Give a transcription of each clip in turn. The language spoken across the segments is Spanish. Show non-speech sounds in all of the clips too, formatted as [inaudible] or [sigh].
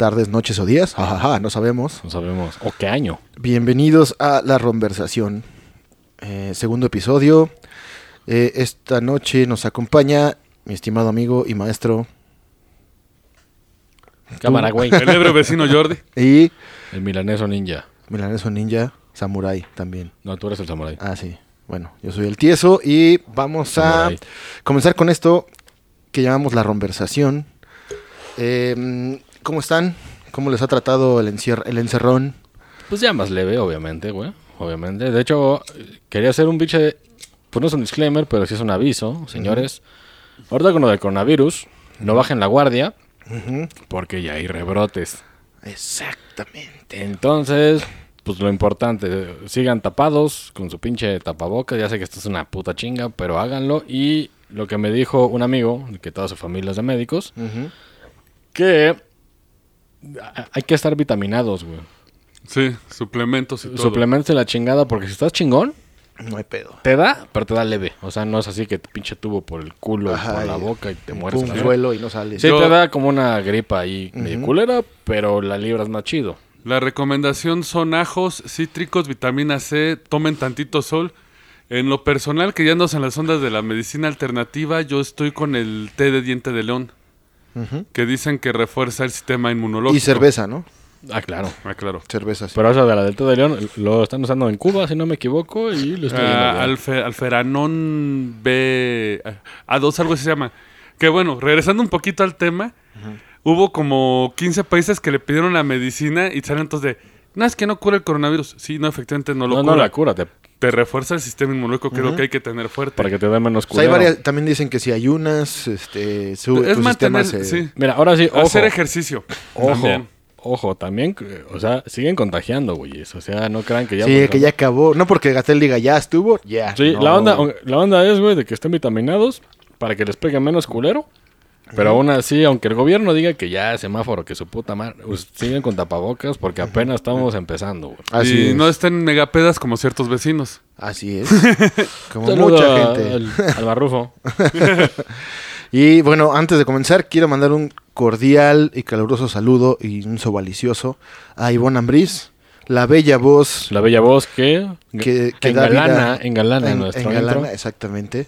tardes, noches o días. Jajaja, no sabemos. No sabemos. ¿O qué año? Bienvenidos a la conversación. Eh, segundo episodio. Eh, esta noche nos acompaña mi estimado amigo y maestro Cámara, güey. El ebrio vecino Jordi. [laughs] y El milaneso ninja. Milaneso Ninja, Samurai también. No, tú eres el samurai. Ah, sí. Bueno, yo soy el tieso y vamos a comenzar con esto que llamamos la conversación. Eh, ¿Cómo están? ¿Cómo les ha tratado el, encier- el encerrón? Pues ya más leve, obviamente, güey. Obviamente. De hecho, quería hacer un biche. Pues no es un disclaimer, pero sí es un aviso, señores. Ahorita con lo del coronavirus, no bajen la guardia, porque ya hay rebrotes. Exactamente. Entonces, pues lo importante, sigan tapados con su pinche tapabocas. Ya sé que esto es una puta chinga, pero háganlo. Y lo que me dijo un amigo, que toda su familia es de médicos, que hay que estar vitaminados, güey. Sí, suplementos y todo. Suplementos de la chingada, porque si estás chingón, No hay pedo. te da, pero te da leve. O sea, no es así que te pinche tubo por el culo, Ajá, por la y- boca y te mueres. Verga. suelo y no sales. Sí, Yo- te da como una gripa ahí medio Ujú. culera, pero la libras más chido. La recomendación son ajos, cítricos, vitamina C, tomen tantito sol. En lo personal, que ya andas en las ondas de la medicina alternativa, yo estoy con el té de diente de león, Que dicen que refuerza el sistema inmunológico. Y cerveza, ¿no? Ah, claro. Ah, claro. Cerveza, sí. Pero eso de la Delta de León lo están usando en Cuba, si no me equivoco, y lo estoy viendo Ah, alferanón B... A2, algo así se llama. Que bueno, regresando un poquito al tema, hubo como 15 países que le pidieron la medicina y salen entonces de... No, es que no cura el coronavirus. Sí, no, efectivamente no lo No, cura. no la cura, te- te refuerza el sistema inmunológico, lo que hay que tener fuerte. para que te dé menos O sea, hay culero. varias, también dicen que si ayunas, este, su, es tu mantener, sistema se... sí, Mira, ahora sí, ojo. hacer ejercicio. Ojo, También. ojo, también, o sea, siguen contagiando, güeyes. O sea, no crean que ya... Sí, que ya acabó. No porque Gatel diga ya estuvo, ya. Sí, No, la, onda, la onda es, güey, de que estén vitaminados para que les pegue menos culero. Pero aún así, aunque el gobierno diga que ya semáforo, que su puta madre, pues, siguen con tapabocas porque apenas estamos empezando, güey. Así y es. no estén megapedas como ciertos vecinos. Así es. [laughs] Como Saludo mucha gente. Al, al barrufo. [laughs] Y bueno, antes de comenzar, quiero mandar un cordial y caluroso saludo y un sobalicioso a Ivonne Ambriz, la bella voz La bella voz que, que, que da engalana, vida- engalana en- nuestro engalana, intro. exactamente.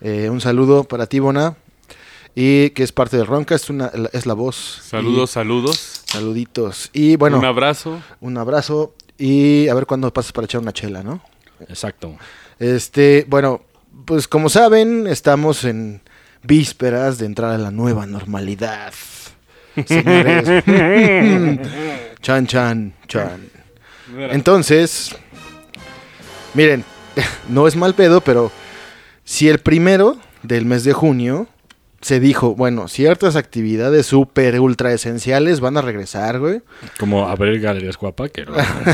Eh, un saludo para ti, Ivona, y que es parte de Ronca, es, una, es la voz. Saludos, Y saludos. saluditos. Y bueno, Un abrazo. un abrazo y a ver cuándo pasas para echar una chela, ¿no? Exacto. Este, bueno, pues como saben, estamos en vísperas de entrar a la nueva normalidad. Señores. [laughs] chan, chan, chan. Entonces, miren, [laughs] no es mal pedo, pero si el primero del mes de junio se dijo, bueno, ciertas actividades súper ultra esenciales van a regresar, güey. Como abrir galerías guapa, que no,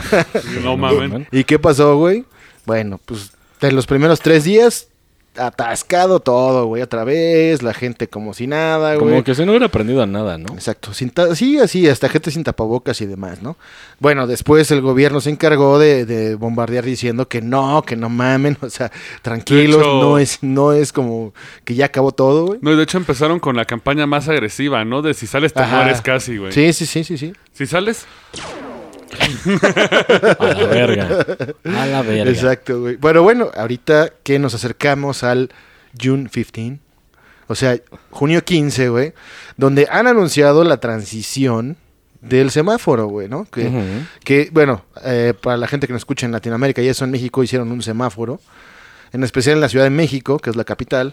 [laughs] No mamen. ¿Y qué pasó, güey? Bueno, pues de los primeros tres días, atascado todo, güey, otra vez, la gente como si nada, güey. Como que se no hubiera aprendido nada, ¿no? Exacto, sin ta- sí, así, hasta gente sin tapabocas y demás, ¿no? Bueno, después el gobierno se encargó de, de bombardear diciendo que no, que no mamen, [laughs] o sea, tranquilos, hecho- no es, no es como que ya acabó todo, güey. No, y de hecho empezaron con la campaña más agresiva, ¿no? De si sales te Ajá. mueres casi, güey. Sí, sí, sí, sí, sí. Si sales, A la [laughs] verga. A la verga. Exacto, güey. Bueno, bueno, ahorita que nos acercamos al June 15, o sea, junio 15, güey, donde han anunciado la transición del semáforo, güey, ¿no? Que, que bueno, eh, para la gente que nos escucha en Latinoamérica y eso en México hicieron un semáforo, en especial en la Ciudad de México, que es la capital,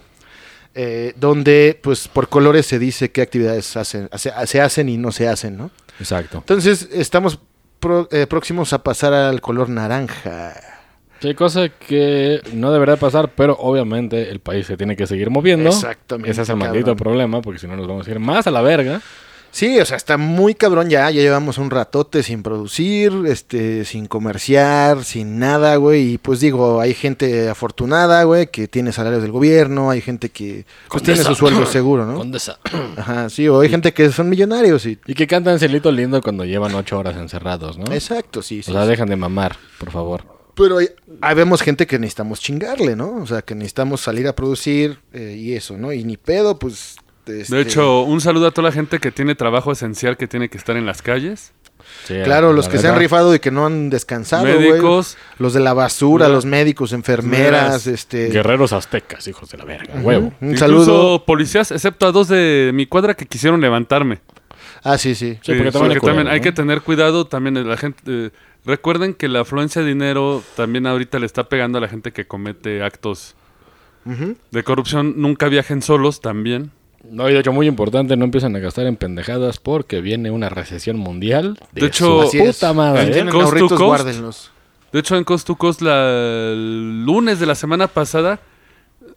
eh, donde pues por colores se dice qué actividades hacen, hace- se hacen y no se hacen, ¿no? Exacto. Entonces estamos pro- eh, próximos a pasar al color naranja. Sí, cosa que no debería pasar, pero obviamente el país se tiene que seguir moviendo. Exactamente, Ese es el cabrón. maldito problema, porque si no nos vamos a ir más a la verga. Sí, o sea, está muy cabrón ya. Ya llevamos un ratote sin producir, este, sin comerciar, sin nada, güey. Y pues digo, hay gente afortunada, güey, que tiene salarios del gobierno, hay gente que pues, tiene su sueldo seguro, ¿no? Condesa. Ajá, sí, o hay gente que son millonarios y... Y que cantan Celito Lindo cuando llevan ocho horas encerrados, ¿no? Exacto, sí, sí. O sea, sí. dejan de mamar, por favor. Pero hay, hay vemos gente que necesitamos chingarle, ¿no? O sea, que necesitamos salir a producir eh, y eso, ¿no? Y ni pedo, pues... este, De hecho, un saludo a toda la gente que tiene trabajo esencial que tiene que estar en las calles. Sí, Claro, la los que se han rifado y que no han descansado. Médicos. Los de la basura, los médicos, enfermeras, este... Guerreros aztecas, hijos de la verga. Huevo. Un Incluso saludo. policías, excepto a dos de mi cuadra que quisieron levantarme. Ah, sí, sí. Sí, porque también hay que tener cuidado también la gente. eh, recuerden que la afluencia de dinero también ahorita le está pegando a la gente que comete actos de corrupción. Nunca viajen solos también. No, y de hecho, muy importante, no empiecen a gastar en pendejadas porque viene una recesión mundial. De hecho, su puta madre. ¿eh? Cost to ahorritos, cost. guárdenlos. De hecho, en Cost to Cost, la, el lunes de la semana pasada,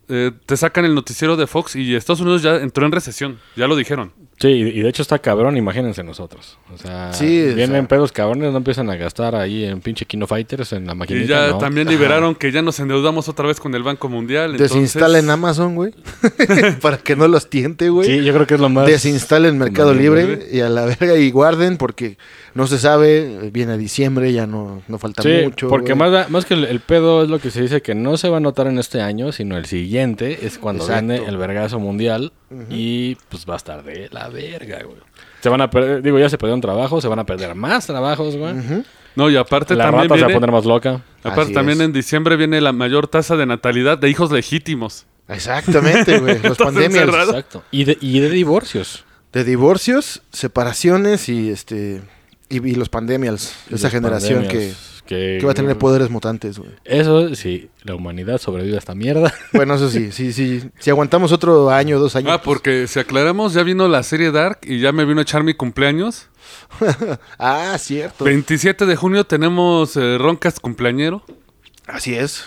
eh, te sacan el noticiero de Fox y Estados Unidos ya entró en recesión. Ya lo dijeron. Sí, y de hecho está cabrón, imagínense nosotros. O sea, Sí, o vienen sea. pedos cabrones, no empiezan a gastar ahí en pinche Kino Fighters, en la maquinita, Y ya ¿no? también liberaron que ya nos endeudamos otra vez con el Banco Mundial. entonces- Desinstalen Amazon, güey. [laughs] para que no los tiente, güey. Sí, yo creo que es lo más... Desinstalen Mercado Libre libre. y a la verga y guarden porque no se sabe, viene diciembre, ya no, no falta Sí, mucho. porque más, da- más que el, el pedo es lo que se dice que no se va a notar en este año, sino el siguiente es cuando Exacto. viene el vergazo mundial y pues va a estar de la verga, güey. Se van a perder, digo, ya se perdieron trabajos, se van a perder más trabajos, güey. No, y aparte La también rata se va a viene, poner más loca. aparte Así también es. en diciembre viene la mayor tasa de natalidad de hijos legítimos. Exactamente, güey. Los [laughs] pandemias. encerrado. Exacto. Y de, y de divorcios. De divorcios, separaciones y este y, y los pandemias. Y Esa generación pandemias, que, que va a tener poderes mutantes, güey. Eso, sí, la humanidad sobrevive a esta mierda. [laughs] Bueno, eso sí, sí, sí. Si aguantamos otro año, dos años. Ah, porque si aclaramos, ya vino la serie Dark y ya me vino a echar mi cumpleaños. [laughs] Ah, cierto. 27 de junio tenemos eh, Roncas cumpleañero. Así es.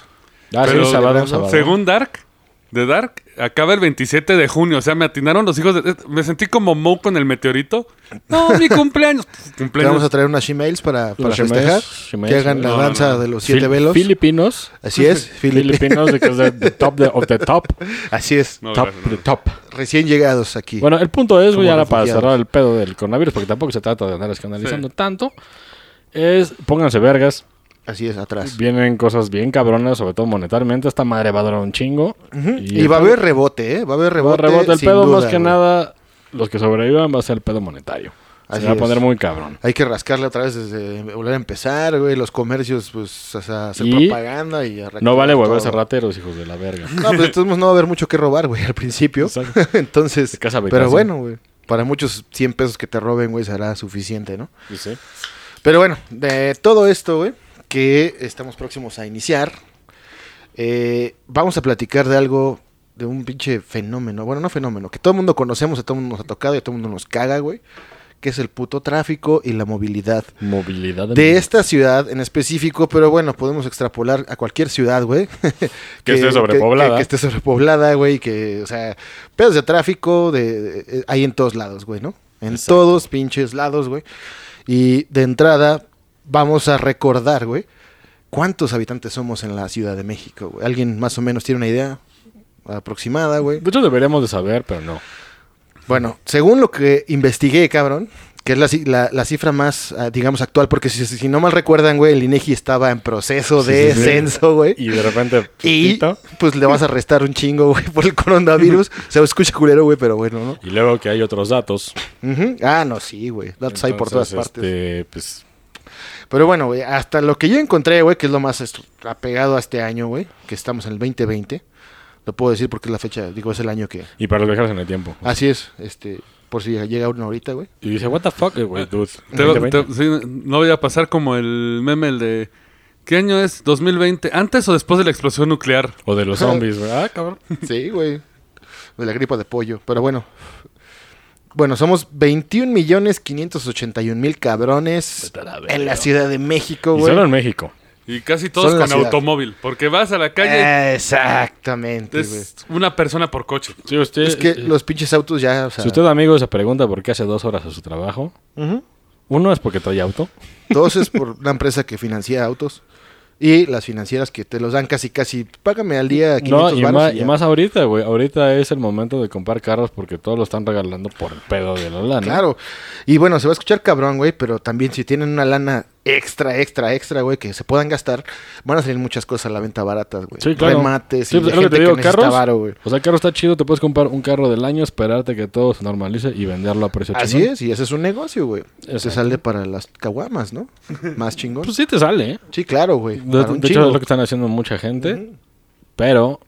Ah, Pero sí, sábado, celebrando, sábado. Según Dark, de Dark, acaba el 27 de junio. O sea, me atinaron los hijos de... Me sentí como Moe con el meteorito. No, mi [laughs] cumpleaños. Cumpleaños. vamos a traer unas shemales para, para Los festejar. shemales, shemales, que hagan la no, no, danza no. de los siete Fil- velos. Filipinos. Así es, Filip- [laughs] Filipinos, de que es de, the top de- of the top. [laughs] Así es. No, top, gracias, no. the top. Recién llegados aquí. Bueno, el punto es, güey, Como ahora para refugiados. cerrar el pedo del coronavirus, porque tampoco se trata de andar escandalizando Sí. tanto, es pónganse vergas. Así es, atrás. Vienen cosas bien cabronas, sobre todo monetariamente. Esta madre va a durar un chingo. Y va a haber rebote, ¿eh? Va a haber va a rebote. rebote. El pedo, duda, más que güey. nada, los que sobrevivan va a ser el pedo monetario. Así se va a es. poner muy cabrón. Hay que rascarle otra vez desde volver a empezar, güey. Los comercios, pues, o sea, hacer Y propaganda y No vale todo. rateros, hijos de la verga. No, pues entonces no va a haber mucho que robar, güey, al principio. [laughs] Entonces, De casa pero bueno, güey. Para muchos 100 pesos que te roben, güey, será suficiente, ¿no? Dice. Pero bueno, de todo esto, güey, que estamos próximos a iniciar, eh, vamos a platicar de algo, de un pinche fenómeno. Bueno, no fenómeno, que todo el mundo conocemos, a todo el mundo nos ha tocado y a todo el mundo nos caga, güey. Que es el puto tráfico y la movilidad. Movilidad De esta ciudad en específico, pero bueno, podemos extrapolar a cualquier ciudad, güey. [laughs] Que esté sobrepoblada. Que, que esté sobrepoblada, güey. Que, o sea, pedos de tráfico de, de- hay en todos lados, güey, ¿no? En Exacto. todos pinches lados, güey. Y de entrada, vamos a recordar, güey, cuántos habitantes somos en la Ciudad de México, güey. ¿Alguien más o menos tiene una idea aproximada, güey? De hecho, deberíamos de saber, pero no. Bueno, según lo que investigué, cabrón, que es la, la- la cifra más, ah, digamos, actual, porque si, si no mal recuerdan, güey, el INEGI estaba en proceso de sí, sí. censo, güey. Y de repente, Y pues le vas a restar un chingo, güey, por el coronavirus. [laughs] Se escucha culero, güey, pero bueno, ¿no? y luego que hay otros datos. Ah, no, sí, güey. Datos hay por todas Entonces, partes. este, pues, Pero bueno, güey, hasta lo que yo encontré, güey, que es lo más apegado a este año, güey, que estamos en el 2020. Lo puedo decir porque es la fecha, digo, es el año que... y para los viajeros en el tiempo. Así es, este, por si llega uno ahorita, güey. Y dice, what the fuck, eh, güey, dude. [laughs] Te va- 2020. te- sí, no voy a pasar como el meme el de... ¿Qué año es? ¿2020? ¿Antes o después de la explosión nuclear? O de los [laughs] zombies, güey. Ah, cabrón. Sí, güey. De la gripa de pollo. Pero bueno. Bueno, somos 21 millones 581 mil cabrones en la Ciudad de México, Y güey. solo en México. Y casi todos con ciudad. automóvil. Porque vas a la Eh, calle, Exactamente, güey. una persona por coche. Sí, usted, Es que los pinches autos ya, o sea, Si usted, amigo, se pregunta por qué hace dos horas a su trabajo, uno es porque trae auto. dos es por una empresa que financia autos y las financieras que te los dan casi, casi, págame al día 500 No, y más, y más ahorita, güey. Ahorita es el momento de comprar carros porque todos lo están regalando por el pedo de la lana. Claro. Y bueno, se va a escuchar cabrón, güey, pero también si tienen una lana extra, extra, extra, güey, que se puedan gastar, van a salir muchas cosas a la venta baratas, güey. Sí, claro. Remates Sí, y pues, de es lo que gente te digo, carros. varo, güey. O sea, el carro está chido, te puedes comprar un carro del año, esperarte que todo se normalice y venderlo a precio Así chingón. es, y ese es un negocio, güey. Se Exacto. sale para las caguamas, ¿no? [laughs] Más chingón. Pues sí te sale, ¿eh? sí, claro, güey. De, hecho, es lo que están haciendo mucha gente. Pero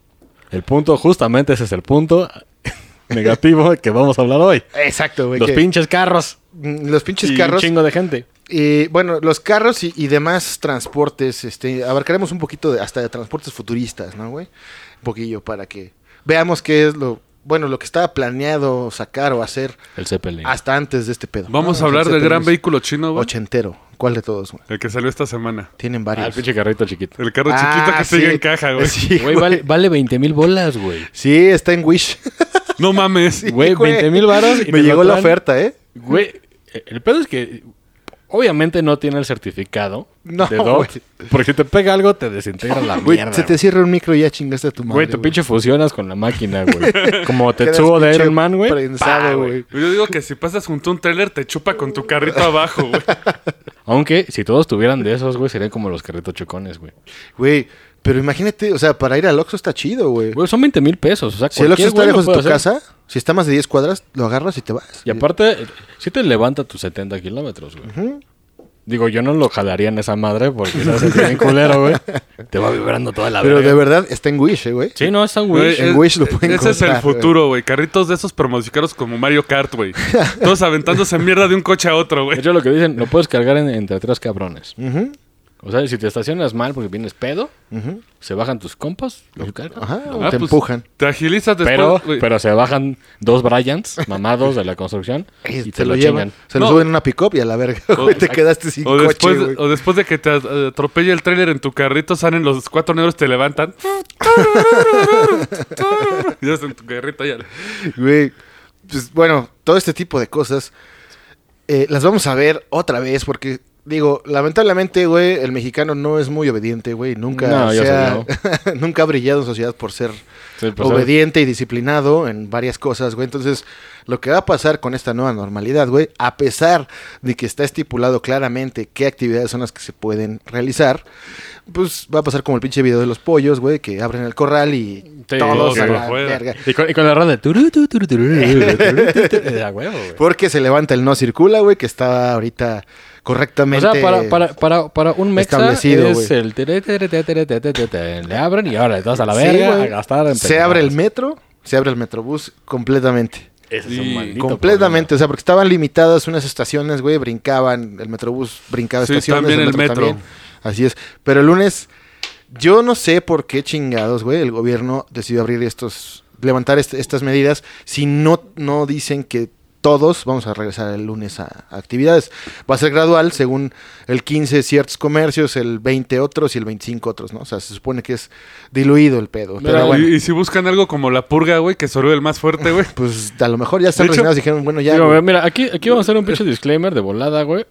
el punto, justamente ese es el punto [laughs] negativo que vamos a hablar hoy. Exacto, güey. Los que- pinches carros. mm, los pinches y carros. un chingo de gente. Y bueno, los carros y, y demás transportes, este, abarcaremos un poquito de, hasta de transportes futuristas, ¿no, güey? Un poquillo para que veamos qué es lo, bueno, lo que estaba planeado sacar o hacer El Zeppelin. hasta antes de este pedo. Vamos ¿no? a hablar El del gran vehículo chino, güey. ochentero. ¿Cuál de todos, güey? El que salió esta semana. Tienen Ah, varios. el pinche carrito chiquito. El carro Ah, chiquito que sí. sigue en caja, güey. Sí, Güey, güey. vale, vale 20 mil bolas, güey. Sí, está en Wish. No mames. Güey, 20 mil varos. y Me llegó la oferta, ¿eh? Güey, el pedo es que obviamente no tiene el certificado No, de DOT. Porque si te pega algo, te desintegra la Güey, mierda. se te cierra un micro y ya chingaste a tu madre. Güey, te pinche fusionas con la máquina, güey. [laughs] Como Quedas Tetsuo de Iron Man, güey. prensado, Pa, güey. Yo digo que si pasas junto a un trailer, te chupa con tu carrito abajo, güey. Aunque si todos tuvieran de esos, güey, serían como los carritos chocones, güey. Güey, pero imagínate, o sea, para ir al Oxxo está chido, güey. Güey, son 20 mil pesos. O sea, Si el Oxxo está lejos de tu hacer. casa, si está más de 10 cuadras, lo agarras y te vas. Y aparte, sí te levanta tus 70 kilómetros, güey. Digo, yo no lo jalaría en esa madre porque se hace bien culero, güey. Te va vibrando toda la Pero verga. de verdad está en Wish, eh, güey. Sí, no, está Güey, güey. en es- Wish lo pueden Ese es el futuro, güey. Carritos de esos promosicaros como Mario Kart, güey. [laughs] Todos aventándose mierda de un coche a otro, De güey. hecho, lo que dicen, lo puedes cargar en- entre tres cabrones. Ujú, O sea, si te estacionas mal porque vienes pedo, se bajan tus compas, los cargan. Ajá, o Ah, te pues, empujan. Te agilizas después, Pero, pero se bajan dos Bryans mamados de la construcción Y y te lo lo llevan. chingan. Se lo No. suben en una pick-up y a la verga, güey. Te quedaste sin o, coche, después, o después de que te eh, atropelle el tráiler en tu carrito, salen los cuatro negros, te levantan. [laughs] y en tu carrito ya. Güey, pues bueno, todo este tipo de cosas eh, las vamos a ver otra vez porque, digo, lamentablemente, güey, el mexicano no es muy obediente, güey. Nunca, No, nunca ha brillado en sociedad por ser Sí, pues, obediente y disciplinado en varias cosas, güey. Entonces, lo que va a pasar con esta nueva normalidad, güey, a pesar de que está estipulado claramente qué actividades son las que se pueden realizar, pues va a pasar como el pinche video de los pollos, güey, que abren el corral y Sí, todos a la verga. Y con, y con la ronda de turu, tu, turu, turu, turu, turu, turu, a huevo, güey. Porque se levanta el no circula, güey, que está ahorita O correctamente. sea, para, para, para, para un mexa establecido, es güey. el tere, tere, tere, tere, tere, tere, tere. le abren y ahora todos a la verga a gastar en Se abre el metro, se abre el metrobús completamente. Ese es un completamente, o sea, porque estaban limitadas unas estaciones, güey, brincaban, el metrobús brincaba Sí, estaciones, también el metro. Así es. Pero el lunes, yo no sé por qué chingados, güey, el gobierno decidió abrir estos, levantar est- estas medidas si no, no dicen que todos vamos a regresar el lunes a, a actividades. Va a ser gradual, según el 15 ciertos comercios, el 20 otros y el 25 otros, ¿no? O sea, se supone que es diluido el pedo. Mira, Pero bueno, y, y si buscan algo como la purga, güey, que sorbe el más fuerte, güey. [laughs] pues a lo mejor ya están resignados y dijeron, bueno, ya. Digo, güey. mira, aquí, aquí vamos a hacer un pinche disclaimer de volada, güey.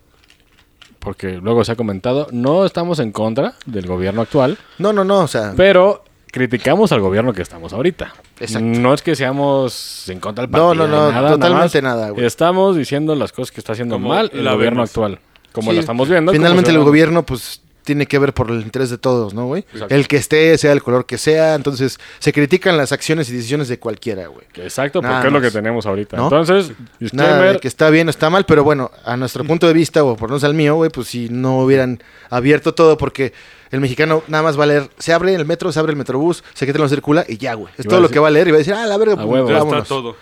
Porque luego se ha comentado, no estamos en contra del gobierno actual, No, no, no, o sea, pero criticamos al gobierno que estamos ahorita. Exacto. No es que seamos en contra del No, partido. no, no, ni nada, totalmente nada, güey. Estamos diciendo las cosas que está haciendo Como mal el gobierno vemos. actual. Como Sí, lo estamos viendo. Finalmente el gobierno, pues, tiene que ver por el interés de todos, ¿no, güey? Exacto. El que esté, sea el color que sea, entonces se critican las acciones y decisiones de cualquiera, güey. Exacto, Nada porque es lo que tenemos ahorita. ¿No? Entonces, Nada de que está bien o está mal, pero bueno, a nuestro punto de vista, o por no ser al mío, güey, pues si no hubieran abierto todo, porque el mexicano nada más va a leer, se abre el metro, se abre el metrobús, se quita no circula y ya, güey. Es todo lo que va a leer y va a decir, ah, la verga, A pues, huevo. Ya vámonos. está todo.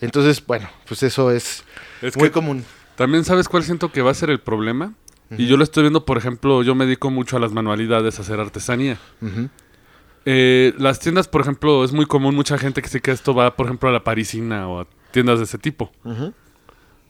Entonces, bueno, pues eso es, Es muy que común. también sabes cuál siento que va a ser el problema. Y yo lo estoy viendo, por ejemplo, yo me dedico mucho a las manualidades, a hacer artesanía. Ujú. Eh, las tiendas, por ejemplo, es muy común mucha gente que sí que esto va, por ejemplo, a la parisina o a tiendas de ese tipo. Ujú.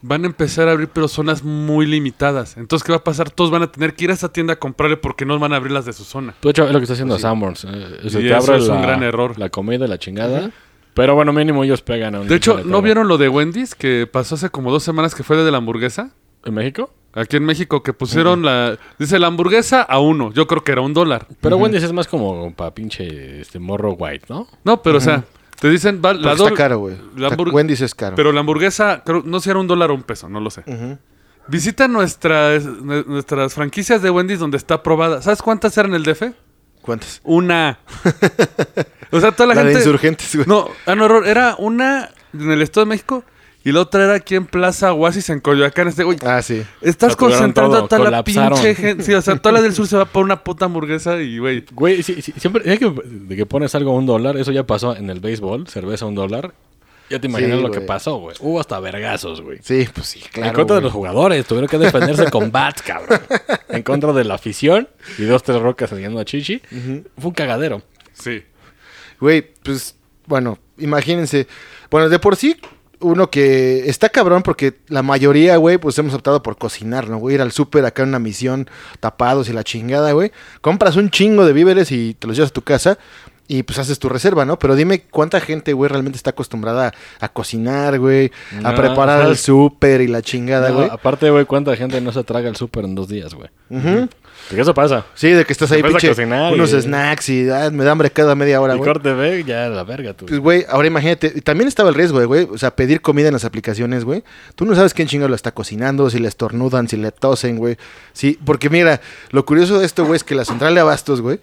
Van a empezar a abrir, pero zonas muy limitadas. Entonces, ¿qué va a pasar? Todos van a tener que ir a esa tienda a comprarle porque no van a abrir las de su zona. De hecho, es lo que está haciendo Sanborns. eh, se Y te eso abre es un la- gran error. La comida la chingada. Pero bueno, mínimo ellos pegan a un De hecho. ¿no vieron lo de Wendy's que pasó hace como dos semanas que fue de la hamburguesa? ¿En México? Aquí en México que pusieron la... Dice la hamburguesa a uno. Yo creo que era un dólar. Pero Wendy's es más como para pinche este morro white, ¿no? No, pero o sea, te dicen... va- la está caro, güey. Wendy's es caro. Pero la hamburguesa, creo, no sé si era un dólar o un peso, no lo sé. Visita nuestras, nue- nuestras franquicias de Wendy's donde está aprobada. ¿Sabes cuántas eran el DF? ¿Cuántas? Una. [laughs] o sea, toda la, La de gente... insurgentes, güey. No, ah, no, error. Era una en el Estado de México y la otra era aquí en Plaza Oasis en Coyoacán. Este, güey, Ah, sí. estás concentrando todo, a toda la pinche gente. Sí, o sea, toda la del sur se va por una puta hamburguesa y, güey... Güey, sí, sí, siempre ya que, de que pones algo a un dólar, eso ya pasó en el béisbol, cerveza a un dólar. Ya te imaginas Sí, lo que pasó, güey. Hubo hasta vergazos, güey. Sí, pues sí, en claro. contra de los jugadores, tuvieron que defenderse con bats, cabrón. En contra de la afición y dos, tres rocas saliendo a Chichi. Fue un cagadero. Sí. Güey, pues, bueno, imagínense. Bueno, de por sí, uno que está cabrón porque la mayoría, güey, pues hemos optado por cocinar, ¿no? Ir al súper acá en una misión, tapados y la chingada, güey. Compras un chingo de víveres y te los llevas a tu casa y pues haces tu reserva, ¿no? Pero dime cuánta gente, güey, realmente está acostumbrada a cocinar, güey, a preparar el súper y la chingada, No, güey. aparte, güey, cuánta gente no se traga el súper en dos días, güey. Ujú. Porque eso pasa. Sí, de que estás ahí, pinche, cocinar unos y- snacks y ah, me da hambre cada media hora, y güey. corte ve, ya la verga, tú. Pues, güey, ahora imagínate, y también estaba el riesgo, güey, o sea, pedir comida en las aplicaciones, güey. Tú no sabes quién chingado lo está cocinando, si le estornudan, si le tosen, güey. Sí, porque mira, lo curioso de esto, güey, es que la central de abastos, güey,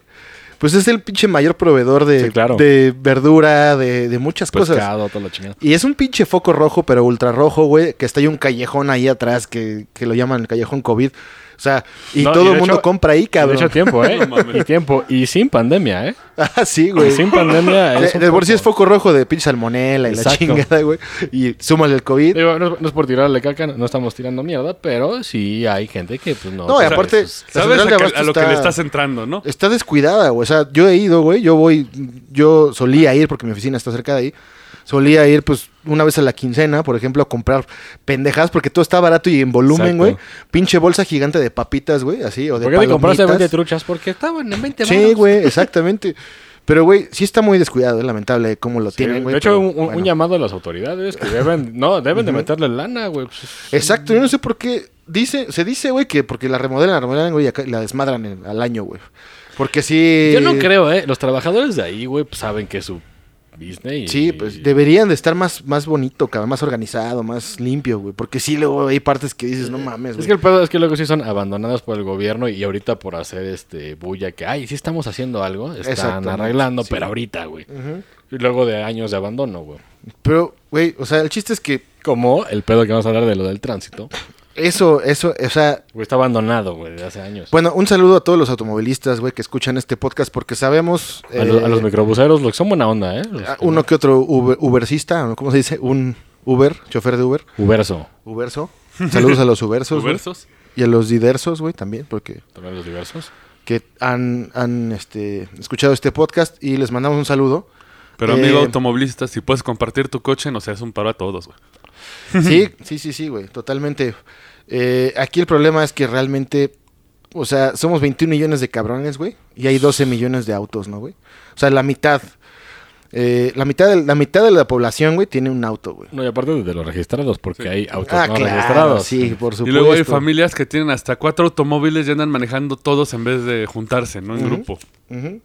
pues es el pinche mayor proveedor de, Sí, claro. de verdura, de, de muchas cosas. Pescado, todo lo chingado. Y es un pinche foco rojo, pero ultra rojo, güey, que está ahí un callejón ahí atrás que, que lo llaman el callejón COVID. O sea, y No, todo y el mundo hecho- compra ahí, De cabrón. hecho, tiempo, ¿eh? [laughs] No y tiempo. Y sin pandemia, ¿eh? [laughs] Ah, sí, Y güey. sin pandemia. De, es un de por sí es foco rojo de pinche salmonela y la Exacto. chingada, güey. Y súmale el COVID. Digo, no, es- no es por tirarle caca, no estamos tirando mierda, pero sí hay gente que, pues, no. No, y aparte, la ¿Sabes a, que- abastos a lo que le estás entrando, no? Está descuidada, güey. O sea, yo he ido, güey. Yo voy, yo solía ir porque mi oficina está cerca de ahí. Solía ir, pues, una vez a la quincena, por ejemplo, a comprar pendejadas porque todo está barato y en volumen, güey. Pinche bolsa gigante de papitas, güey, así, o de ¿Por qué te compraste palomitas. 20 truchas? Porque estaban en 20 Sí, güey, [laughs] exactamente. Pero, güey, sí está muy descuidado, es lamentable cómo lo Sí, tienen, güey. de hecho, pero, un, llamado a las autoridades que deben, no, deben de meterle lana, güey. Pues, Exacto, yo no sé por qué. Dice, se dice, güey, que porque la remodelan, la remodelan, güey, y la desmadran en- al año, güey. Porque sí. Yo no creo, ¿eh? Los trabajadores de ahí, güey, pues, saben que es su business. y- Sí, pues deberían de estar más, más bonito, cabrón, más organizado, más limpio, güey. Porque sí, luego hay partes que dices, no mames, Es güey. que el pedo es que luego sí son abandonadas por el gobierno y ahorita por hacer este bulla que, ay, sí estamos haciendo algo, están arreglando, sí. pero ahorita, güey. Y luego de años de abandono, güey. Pero, güey, o sea, el chiste es que Como el pedo que vamos a hablar de lo del tránsito. Eso, eso, o sea, Güey, está abandonado, güey, desde hace años. bueno, un saludo a todos los automovilistas, güey, que escuchan este podcast porque sabemos... a, los, a eh, los microbuseros, los que son buena onda, ¿eh? Los uno que otro Uber, Ubercista. ¿cómo se dice? Un Uber, chofer de Uber, Uberso. Uberso. Saludos a los Ubersos, güey. ¿Versos? Y a los Didersos, güey, también, porque También los diversos. que han, han este, escuchado este podcast y les mandamos un saludo. Pero amigo Eh, automovilista, si puedes compartir tu coche, no seas un paro a todos, güey. Sí, sí, sí, sí, güey, totalmente. Eh, aquí el problema es que realmente, o sea, somos 21 millones de cabrones, güey, y hay 12 millones de autos, ¿no, güey? O sea, la mitad, eh, la mitad de, la mitad de la población, güey, tiene un auto, güey. No, y aparte de los registrados, porque hay autos Ah, no claro, registrados. sí, por supuesto. Y luego hay familias que tienen hasta cuatro automóviles y andan manejando todos en vez de juntarse, ¿no? En grupo. Ujú.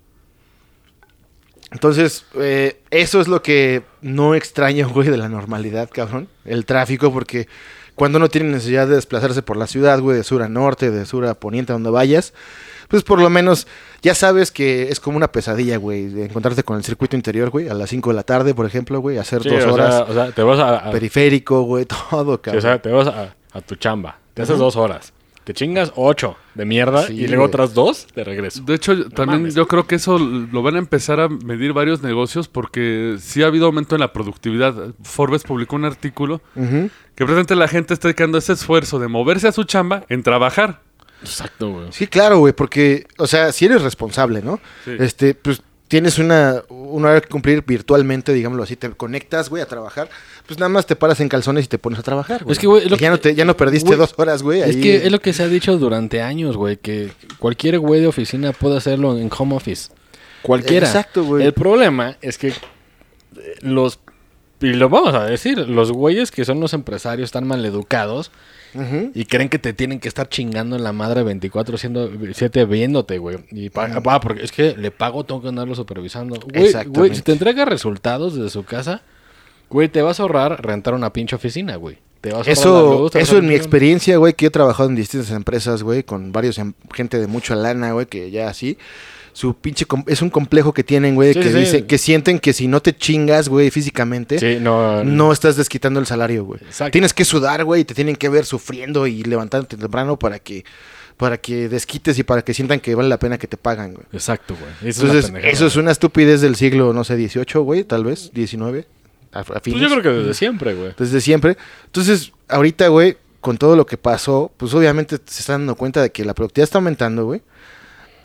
Entonces, eh, eso es lo que no extraño, [laughs] güey, de la normalidad, cabrón. El tráfico, porque cuando no tiene necesidad de desplazarse por la ciudad, güey, de sur a norte, de sur a poniente, donde vayas, pues por lo menos ya sabes que es como una pesadilla, güey, de encontrarte con el circuito interior, güey, a las 5 de la tarde, por ejemplo, güey, hacer Sí, dos o horas, sea, o sea, te vas a, a- periférico, güey, [laughs] todo, sí, cabrón. o sea, te vas a, a tu chamba. Te haces dos horas. Te chingas ocho de mierda Sí, y luego otras dos de regreso. De hecho, también mames. yo creo que eso lo van a empezar a medir varios negocios porque sí ha habido aumento en la productividad. Forbes publicó un artículo que presente la gente está dedicando ese esfuerzo de moverse a su chamba en trabajar. Exacto, güey. Sí, claro, güey, porque, o sea, si eres responsable, ¿no? Sí. Este, pues tienes una, una hora que cumplir virtualmente, digámoslo así, te conectas, güey, a trabajar, pues nada más te paras en calzones y te pones a trabajar, güey. Es que, güey, lo ya, no que- te, ya no perdiste güey, dos horas, güey. Es que es lo que se ha dicho durante años, güey, que cualquier güey de oficina puede hacerlo en home office. Cualquiera. Exacto, güey. El problema es que los y lo vamos a decir, los güeyes que son los empresarios están maleducados Ujú. y creen que te tienen que estar chingando en la madre 24 siendo 7 viéndote, güey. Y pa- ah, porque es que le pago, tengo que andarlo supervisando. Güey, si te entrega resultados desde su casa, güey, te vas a ahorrar rentar una pinche oficina, güey. Te vas a Eso, luz, te eso en mi experiencia, güey, que he trabajado en distintas empresas, güey, con varios em- gente de mucha lana, güey, que ya así. Su pinche es un complejo que tienen, güey, Sí, que sí, que sienten que si no te chingas, güey, físicamente, Sí, no, no estás desquitando el salario, güey. Tienes que sudar, güey, y te tienen que ver sufriendo y levantándote temprano para que para que desquites y para que sientan que vale la pena que te pagan, güey. Exacto, güey. Es la Entonces, pendejada, eso es una estupidez del siglo, no sé, 18, güey, tal vez, 19, a, a Pues yo creo que desde siempre, güey. desde siempre. Entonces, ahorita, güey, con todo lo que pasó, pues obviamente se están dando cuenta de que la productividad está aumentando, güey.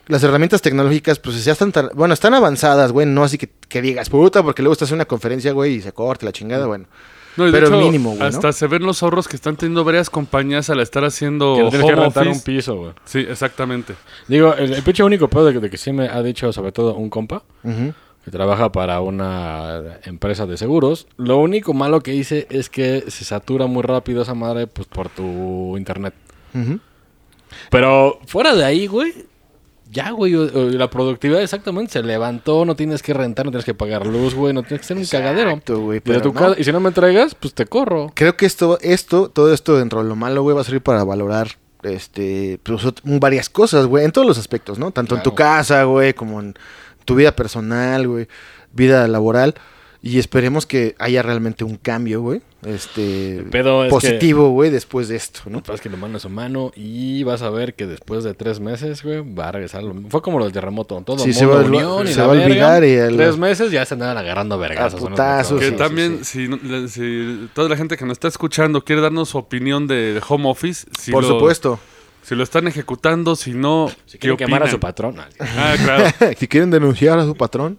Las herramientas tecnológicas, pues ya están, tan- bueno, están avanzadas, güey, no así que, que digas, puta, porque luego estás en una conferencia, güey, y se corta la chingada, bueno. No, y de Pero hecho, mínimo, güey, ¿no? Hasta se ven los ahorros que están teniendo varias compañías al estar haciendo Que que rentar un piso, güey. Sí, exactamente. Digo, el, el pinche único pedo de, que- de que sí me ha dicho, sobre todo un compa, que trabaja para una empresa de seguros. Lo único malo que hice es que se satura muy rápido esa madre, pues por tu internet. Pero fuera de ahí, güey, ya, güey, la productividad exactamente se levantó, no tienes que rentar, no tienes que pagar luz, güey, no tienes que ser un cagadero. Güey, Y, pero tu no. casa- y si no me entregas, pues te corro. Creo que esto, esto, todo esto dentro de lo malo, güey, va a servir para valorar, este, pues, varias cosas, güey, en todos los aspectos, ¿no? Tanto en tu casa, güey, como en tu vida personal, güey, vida laboral. Y esperemos que haya realmente un cambio, güey, este, pedo es positivo, güey, después de esto, ¿no? Es que lo mandas a mano y vas a ver que después de tres meses, güey, va a regresar. lo- Fue como lo del terremoto. Todo Sí, el se mundo va a- unión y se la va a verga. olvidar y el- Tres meses ya se andaban agarrando unos putazos, Que sí, también, Si, si toda la gente que nos está escuchando quiere darnos su opinión de, de home office, si Por lo- supuesto. Si lo están ejecutando, si no, Si ¿qué quieren quemar a su patrón. Ah, claro. [laughs] si quieren denunciar a su patrón.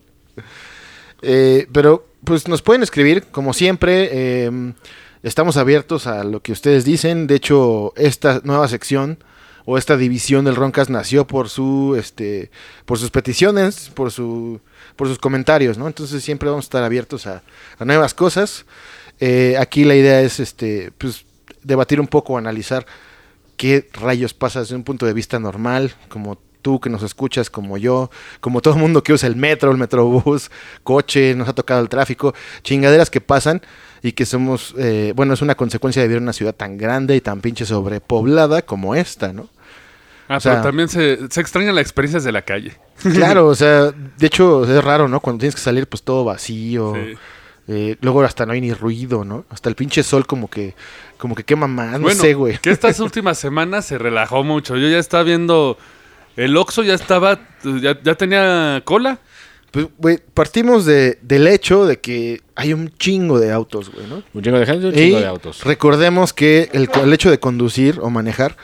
Eh, pero, pues nos pueden escribir, como siempre. eh, estamos abiertos a lo que ustedes dicen. De hecho, esta nueva sección o esta división del Roncas nació por su, este, por sus peticiones, por su, por sus comentarios, ¿no? Entonces siempre vamos a estar abiertos a, a nuevas cosas. Eh, aquí la idea es, este, pues, debatir un poco, analizar qué rayos pasa desde un punto de vista normal, como tú que nos escuchas, como yo, como todo el mundo que usa el metro, el metrobús, coche, nos ha tocado el tráfico, chingaderas que pasan y que somos, eh, bueno, es una consecuencia de vivir en una ciudad tan grande y tan pinche sobrepoblada como esta, ¿no? Ah, O sea- pero también se, se extrañan las experiencias de la calle. [laughs] Claro, o sea, de hecho es raro, ¿no? Cuando tienes que salir pues todo vacío, Sí. eh, luego hasta no hay ni ruido, ¿no? Hasta el pinche sol como que, como que quema más, no bueno, sé, güey. que estas [laughs] últimas semanas se relajó mucho. Yo ya estaba viendo... El Oxxo ya estaba... Ya, ya tenía cola. Pues, güey, partimos de, del hecho de que hay un chingo de autos, güey, ¿no? Un chingo de gente y un Y chingo de autos. recordemos que el, el hecho de conducir o manejar,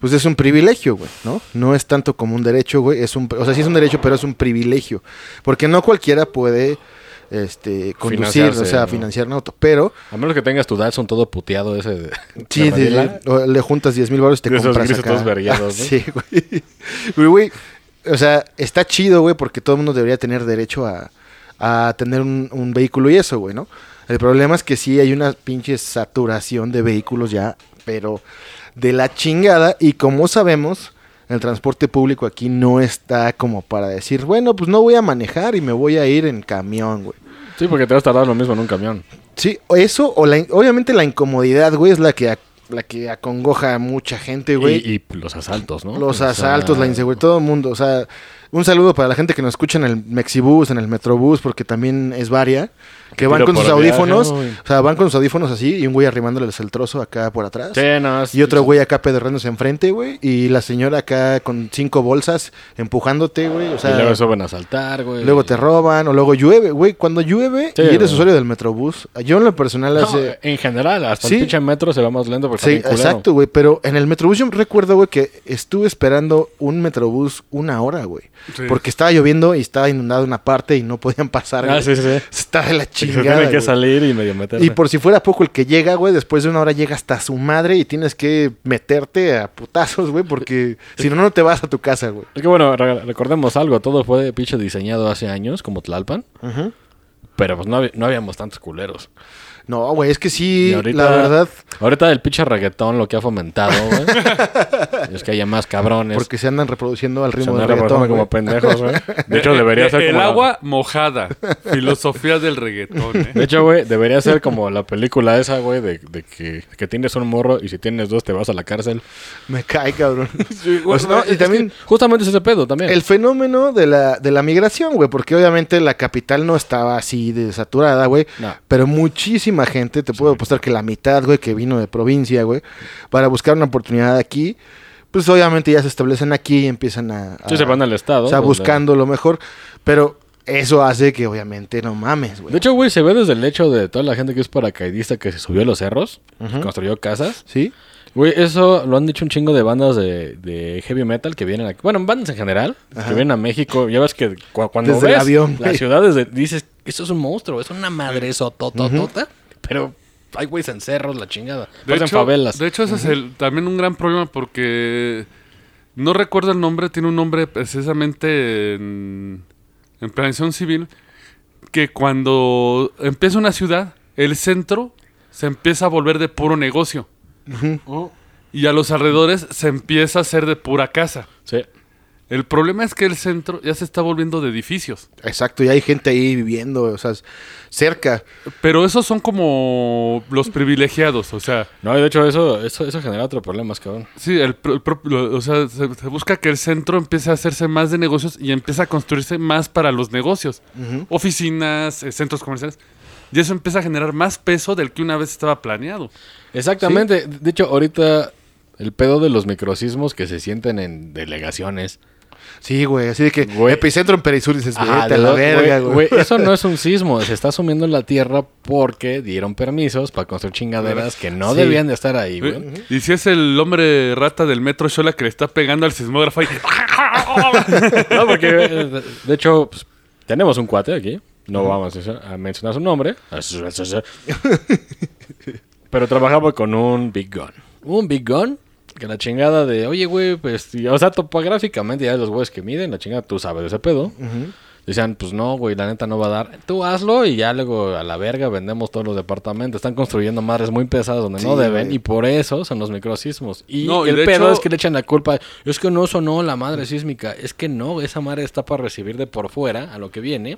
pues es un privilegio, güey, ¿no? No es tanto como un derecho, güey, es un, o sea, sí es un derecho, pero es un privilegio, porque no cualquiera puede, este, conducir, o sea, ¿no? financiar un auto, pero A menos que tengas tu Datsun todo puteado ese de... [laughs] sí, de de- Manila. o le juntas 10 mil baros y te esos compras acá. todos vergueados, [laughs] ¿no? Sí, güey. Güey, [laughs] güey, o sea, está chido, güey, porque todo el mundo debería tener derecho a, a tener un, un vehículo y eso, güey, ¿no? El problema es que sí hay una pinche saturación de vehículos ya, pero de la chingada. Y como sabemos, el transporte público aquí no está como para decir, bueno, pues no voy a manejar y me voy a ir en camión, güey. Sí, porque te vas a tardar lo mismo en un camión. Sí, o eso, o la, obviamente la incomodidad, güey, es la que, la que acongoja a mucha gente, güey. Y, y los asaltos, ¿no? Los O sea, asaltos, la inseguridad, todo el mundo. O sea, un saludo para la gente que nos escucha en el Mexibus, en el Metrobús, porque también es varia. Que van con sus audífonos. O sea, van con sus audífonos así y un güey arrimándoles el trozo acá por atrás. Sí, no, es- Y otro güey acá pedorrándose enfrente, güey. Y la señora acá con cinco bolsas empujándote, güey. O sea, y luego suben a asaltar, güey. luego te roban o luego llueve, güey. Cuando llueve Sí, y eres güey. usuario del Metrobús, yo en lo personal No, hace... en general, hasta Sí. el pinche metro se va más lento porque Sí, exacto, güey. Pero en el Metrobús yo recuerdo, güey, que estuve esperando un Metrobús una hora, güey. Sí. Porque estaba lloviendo y estaba inundada una parte y no podían pasar. Ah, sí, sí. [laughs] Está de la [laughs] Se chingada. tiene que salir y medio meterse. Y por si fuera poco el que llega, güey, después de una hora llega hasta su madre y tienes que meterte a putazos, güey, porque [laughs] si no, no te vas a tu casa, güey. Es que bueno, re- recordemos algo, todo fue pinche diseñado hace años, como Tlalpan, pero pues no, no habíamos tantos culeros. No, güey, es que sí, ahorita- la verdad, Ahorita el pinche reggaetón lo que ha fomentado, güey, [laughs] es que haya más cabrones. porque se andan reproduciendo al se ritmo andan del reggaetón, como pendejos, güey. De hecho, debería Eh, ser El como... la- agua mojada. Filosofía del reggaetón, ¿eh? De hecho, güey, debería ser como la película esa, güey, de, de que, que tienes un morro y si tienes dos te vas a la cárcel. Me cae, cabrón. [laughs] güey, O sea, no, y es también que justamente es ese pedo también. el fenómeno de la, de la migración, güey, porque obviamente la capital no estaba así de saturada, güey. No. Pero muchísima gente, te puedo apostar que la mitad, güey, que vino de provincia, güey, para buscar una oportunidad aquí, pues obviamente ya se establecen aquí y empiezan a... Sí, a- se van al estado. O sea, donde- buscando lo mejor. Pero eso hace que obviamente no mames, güey. De hecho, güey, se ve desde el hecho de toda la gente que es paracaidista que se subió a los cerros, que construyó casas. ¿Sí? Güey, eso lo han dicho un chingo de bandas de, de heavy metal que vienen aquí. Bueno, bandas en general, que vienen a México. Ya ves que cu- cuando Desde el ves avión, las ciudades, de- dices, eso es un monstruo, es una madre tototota. Pero hay güeyes en cerros, la chingada. De en hecho, favelas. de hecho, ese es el, también un gran problema porque no recuerdo el nombre, tiene un nombre precisamente en, en planeación civil, que cuando empieza una ciudad, el centro se empieza a volver de puro negocio y a los alrededores se empieza a hacer de pura casa. Sí. El problema es que el centro ya se está volviendo de edificios. Exacto, y hay gente ahí viviendo, o sea, cerca. Pero esos son como los privilegiados, o sea, No, y de hecho eso, eso, eso genera otro problema, cabrón. Sí, el, pro- el o sea, se, se busca que el centro empiece a hacerse más de negocios y empiece a construirse más para los negocios. Oficinas, eh, centros comerciales. Y eso empieza a generar más peso del que una vez estaba planeado. Exactamente. De hecho, ahorita el pedo de los microsismos que se sienten en delegaciones. Sí, güey, así de que Güey. epicentro en Perisur dices, Ajá, vete a de la verga, güey. Eso no es [laughs] un sismo, se está sumiendo en la tierra porque dieron permisos para construir chingaderas que no Sí. debían de estar ahí, güey. Y si es el hombre rata del metro Shola que le está pegando al sismógrafo y... [laughs] No, porque eh, de- hecho pues, tenemos un cuate aquí, no vamos a a mencionar su nombre, pero trabajaba con un Big Gun. Un Big Gun que la chingada de, oye, güey, pues, y- o sea, topográficamente ya los güeyes que miden, la chingada, tú sabes ese pedo. Decían, pues no, güey, la neta no va a dar. Tú hazlo y ya luego a la verga vendemos todos los departamentos. Están construyendo madres muy pesadas donde no deben güey. y por eso son los microsismos. Y No, el pedo hecho- es que le echan la culpa. Es que no sonó la madre sísmica. Es que no, esa madre está para recibir de por fuera a lo que viene.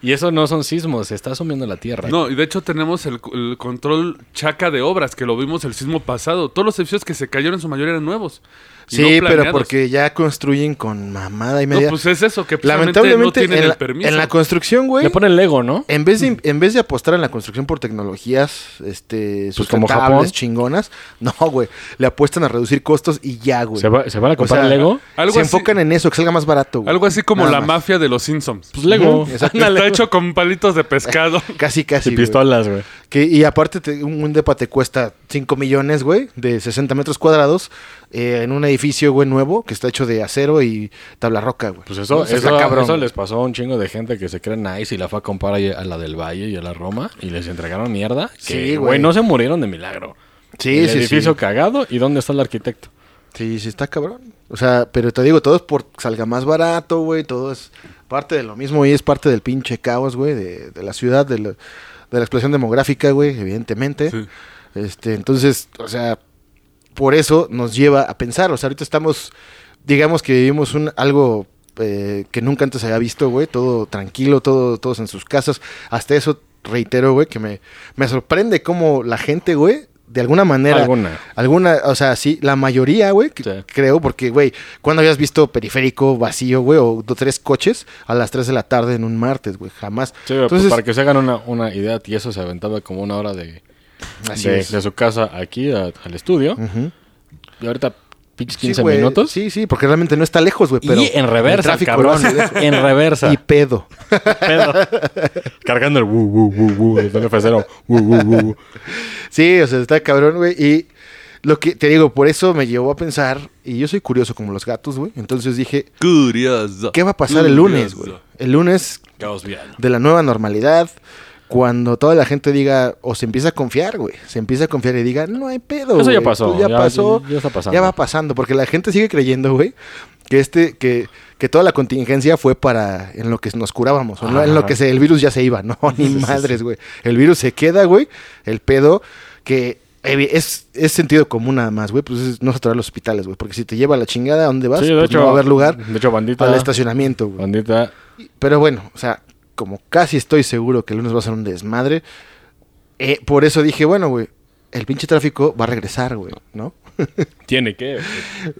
Y eso no son sismos, se está sumiendo la tierra. No, y de hecho tenemos el, el control chaca de obras, que lo vimos el sismo pasado. Todos los edificios que se cayeron en su mayoría eran nuevos. Sí, no pero porque ya construyen con mamada y No, media. pues es eso, que precisamente Lamentablemente, no tienen en, el la, permiso. en la construcción, güey, Le ponen Lego, ¿no? en vez de en vez de apostar en la construcción por tecnologías este Pues como sustentables, Japón. chingonas, [laughs] no, güey, le apuestan a reducir costos y ya, güey. ¿Se, va- se van a comprar sea, Lego? Algo se así- enfocan en eso, que salga más barato, güey. Algo así como Nada la más. mafia de los Simpsons. Pues Lego. [laughs] Está hecho con palitos de pescado. [laughs] Casi, casi. Y güey. pistolas, güey. Que, y aparte, te- un, depa te cuesta 5 millones, güey, de 60 metros cuadrados, eh, en un edificio, güey, nuevo, que está hecho de acero y tabla roca, güey. Pues eso, eso, está cabrón, eso les pasó a un chingo de gente que se cree nice y la fue a comprar a la del Valle y a la Roma y les entregaron mierda. Que, Sí, güey, no se murieron de milagro. Sí, el sí, edificio sí. cagado y dónde está el arquitecto. Sí, sí, está cabrón. O sea, pero te digo, todo es por salga más barato, güey, todo es parte de lo mismo y es parte del pinche caos, güey, de, de la ciudad, de la, de la explosión demográfica, güey, evidentemente. Sí. Este, entonces, o sea, por eso nos lleva a pensar, o sea, ahorita estamos, digamos que vivimos un algo eh, que nunca antes había visto, güey, todo tranquilo, todo, todos en sus casas, hasta eso reitero, güey, que me, me sorprende cómo la gente, güey, de alguna manera, Alguna. alguna, o sea, sí, la mayoría, güey, Sí. creo, porque, güey, ¿cuándo habías visto periférico vacío, güey, o tres coches a las 3 de la tarde en un martes, güey? Jamás. Sí, güey, pues Entonces, para que se hagan una, una idea, y eso se aventaba como una hora de, así de, es. de su casa aquí a- al estudio. Y ahorita, pinches Sí, 15 güey, minutos. Sí, sí, porque realmente no está lejos, güey, pero... y en reversa, el cabrón. [laughs] en reversa. Y pedo. [laughs] Pedo. [laughs] Cargando el wu, wu, wu, wu, el F0. Wu, wu, wu, wu. Sí, o sea, está cabrón, güey. Y Lo que te digo, por eso me llevó a pensar, y yo soy curioso como los gatos, güey. Entonces dije, Curioso. ¿qué va a pasar el lunes, güey? El lunes Caos vial. de la nueva normalidad, cuando toda la gente diga, o se empieza a confiar, güey. Se empieza a confiar y diga, no hay pedo. Eso ya pasó, pues ya, ya- pasó. ya está pasando. Ya va pasando, porque la gente sigue creyendo, güey, que este, que, que toda la contingencia fue para en lo que nos curábamos, o no, en lo que se, el virus ya se iba. No, [laughs] ni madres, güey. El virus se queda, güey. El pedo que es, es sentido común nada más, güey. Pues es no saturar los hospitales, güey. Porque si te lleva a la chingada, ¿a dónde vas? Sí, de Pues hecho, no va a haber lugar De hecho, bandita. al estacionamiento, güey. Bandita. Pero bueno, o sea, como casi estoy seguro que el lunes va a ser un desmadre, eh, por eso dije, bueno, güey, el pinche tráfico va a regresar, güey, ¿no? [laughs] Tiene que.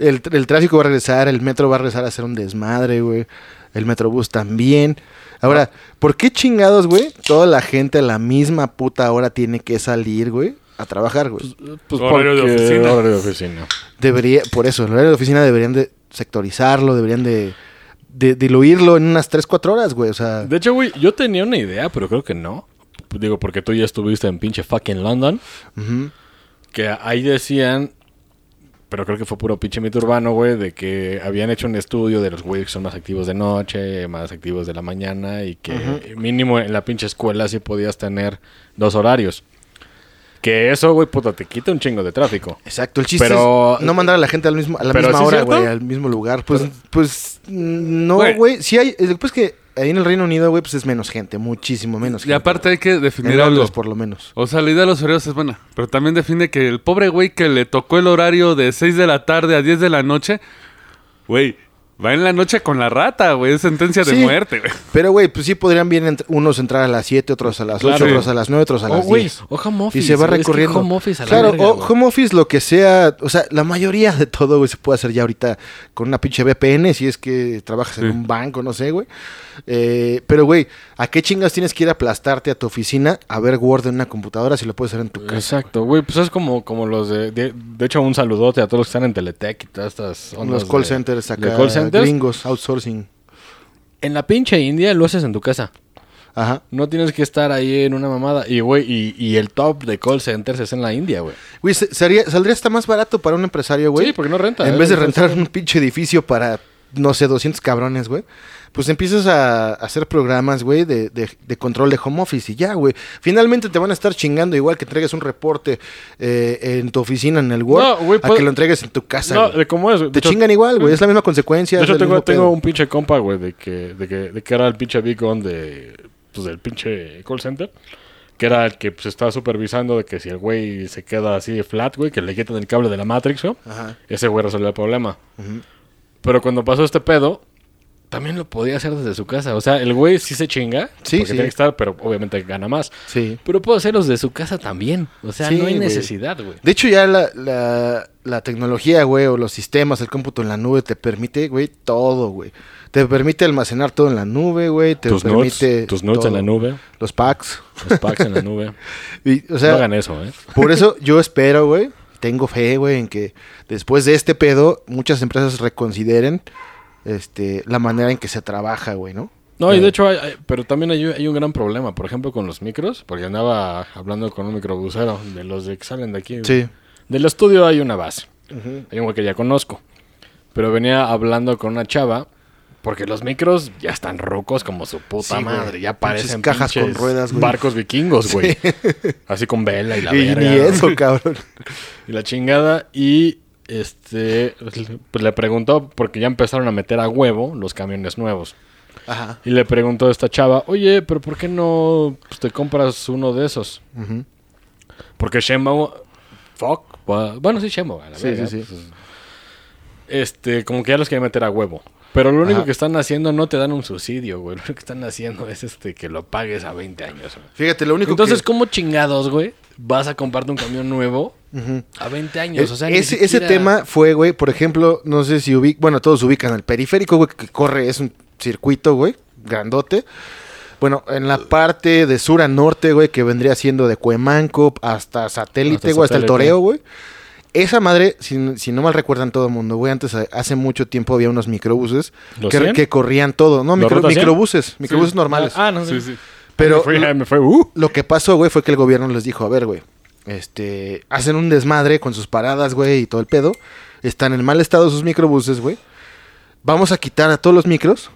El, el tráfico va a regresar, el metro va a regresar a ser un desmadre, güey. El metrobús también. Ahora, ¿por qué chingados, güey? Toda la gente a la misma puta hora tiene que salir, güey, a trabajar, güey. Pues Horario de porque- oficina. Horario de oficina. Debería, por eso, el horario de oficina deberían de sectorizarlo, deberían de, de diluirlo en unas 3, 4 horas, güey. O sea, De hecho, güey, yo tenía una idea, pero creo que no. Digo, porque tú ya estuviste en pinche fucking London. Que ahí decían, pero creo que fue puro pinche mito urbano, güey, de que habían hecho un estudio de los güeyes que son más activos de noche, más activos de la mañana y que mínimo en la pinche escuela sí podías tener dos horarios. Que eso, güey, puta, te quita un chingo de tráfico. Exacto, el chiste Pero- es no mandar a la gente al mismo, a la misma ¿sí es hora, güey, al mismo lugar. Pues, pues no, Güey. Sí hay, después que ahí en el Reino Unido, güey, pues es menos gente, muchísimo menos Y gente. aparte hay que definir algo. por lo menos. O sea, la idea de los horarios es buena, pero también define que el pobre güey que le tocó el horario de 6 de la tarde a 10 de la noche, güey, va en la noche con la rata, güey, es sentencia de Sí. muerte, güey. Pero, güey, pues sí podrían bien entr- unos entrar a las 7, otros a las 8, Claro. otros a las 9, otros a Oh, las güey, 10. o home office. Y se va güey, es que recorriendo. home office a la claro, verga, o home office, lo que sea. O sea, la mayoría de todo, güey, se puede hacer ya ahorita con una pinche VPN si es que trabajas en un banco, no sé, güey. Eh, pero, güey, ¿a qué chingas tienes que ir a aplastarte a tu oficina a ver Word en una computadora si lo puedes hacer en tu casa? Exacto, güey, pues es como, como los de, de... de hecho, un saludote a todos los que están en Teletech y todas estas ondas Los call de- centers de acá, call centers. Gringos, outsourcing. En la pinche India lo haces en tu casa. Ajá. No tienes que estar ahí en una mamada. Y, güey, y, y el top de call centers es en la India, güey. Güey, saldría hasta más barato para un empresario, güey. Sí, porque no renta. En ¿eh? vez de Entonces, rentar un pinche edificio para, no sé, 200 cabrones, güey. Pues empiezas a hacer programas, güey, de, de- de control de home office y ya, güey. Finalmente te van a estar chingando igual que entregues un reporte eh, en tu oficina en el Word No, a puedo- que lo entregues en tu casa. No, cómo es. de Te hecho- chingan igual, güey. Es la misma consecuencia. De hecho, tengo, tengo un pinche compa, güey, de que, de, que, de que era el pinche beacon de, pues, del pinche call center. Que era el que pues, estaba supervisando de que si el güey se queda así de flat, güey, que le quitan el cable de la Matrix, güey, Ajá. ese güey resolvió el problema. Pero cuando pasó este pedo, también lo podía hacer desde su casa. O sea, el güey sí se chinga. Sí, porque sí. tiene que estar, pero obviamente gana más. Sí. Pero puedo hacerlos de su casa también. O sea, Sí, no hay güey. necesidad, güey. De hecho, ya la, la, la tecnología, güey, o los sistemas, el cómputo en la nube te permite, güey, todo, güey. Te permite almacenar todo en la nube, güey. Te Tus notes, permite. tus notes en la nube, Los packs. los packs en la nube. [laughs] Y, o sea, no hagan eso, ¿eh? Por eso [laughs] yo espero, güey, tengo fe, güey, en que después de este pedo muchas empresas reconsideren este la manera en que se trabaja, güey, ¿no? No, y de hecho, hay, hay- pero también hay, hay un gran problema, por ejemplo, con los micros, porque andaba hablando con un microbusero de los de que salen de aquí. Sí. Del estudio hay una base. Hay un güey que ya conozco. Pero venía hablando con una chava, porque los micros ya están rucos como su puta Sí, güey. madre. Ya Pinches parecen cajas con ruedas, güey. barcos vikingos, güey. Así con vela y la [laughs] y verga. ni ¿no? eso, cabrón. Y la chingada. Y este pues le preguntó, porque ya empezaron a meter a huevo los camiones nuevos. Ajá. Y le preguntó a esta chava, oye, pero ¿por qué no pues, te compras uno de esos? Ujú. Porque Shemo, fuck, bueno, sí, Shemo, a la Sí, verga, sí, sí. pues, este, como que ya los quieren meter a huevo. Pero lo único Ajá. que están haciendo no te dan un subsidio, güey. Lo único que están haciendo es este que lo pagues a 20 años. güey. Fíjate, lo único Entonces, que ¿cómo chingados, güey? Vas a comprarte un camión nuevo a 20 años. O sea, ese, ese tema fue, güey, por ejemplo, no sé si ubican, bueno, todos ubican el periférico, güey, que corre, es un circuito, güey, grandote. Bueno, en la parte de sur a norte, güey, que vendría siendo de Cuemanco hasta satélite, Hasta güey, hasta el toreo, güey. Esa madre, si, si no mal recuerdan todo el mundo, güey, antes, eh, hace mucho tiempo había unos microbuses ¿Los que, 100? que corrían todo. No, ¿Los micro- Ruta 100? microbuses, microbuses normales. Ah, no sé. Sí, sí. Pero me fue, [laughs] me fue, uh. lo que pasó, güey, fue que el gobierno les dijo, a ver, güey, este, hacen un desmadre con sus paradas, güey, y todo el pedo. Están en mal estado sus microbuses, güey. Vamos a quitar a todos los micros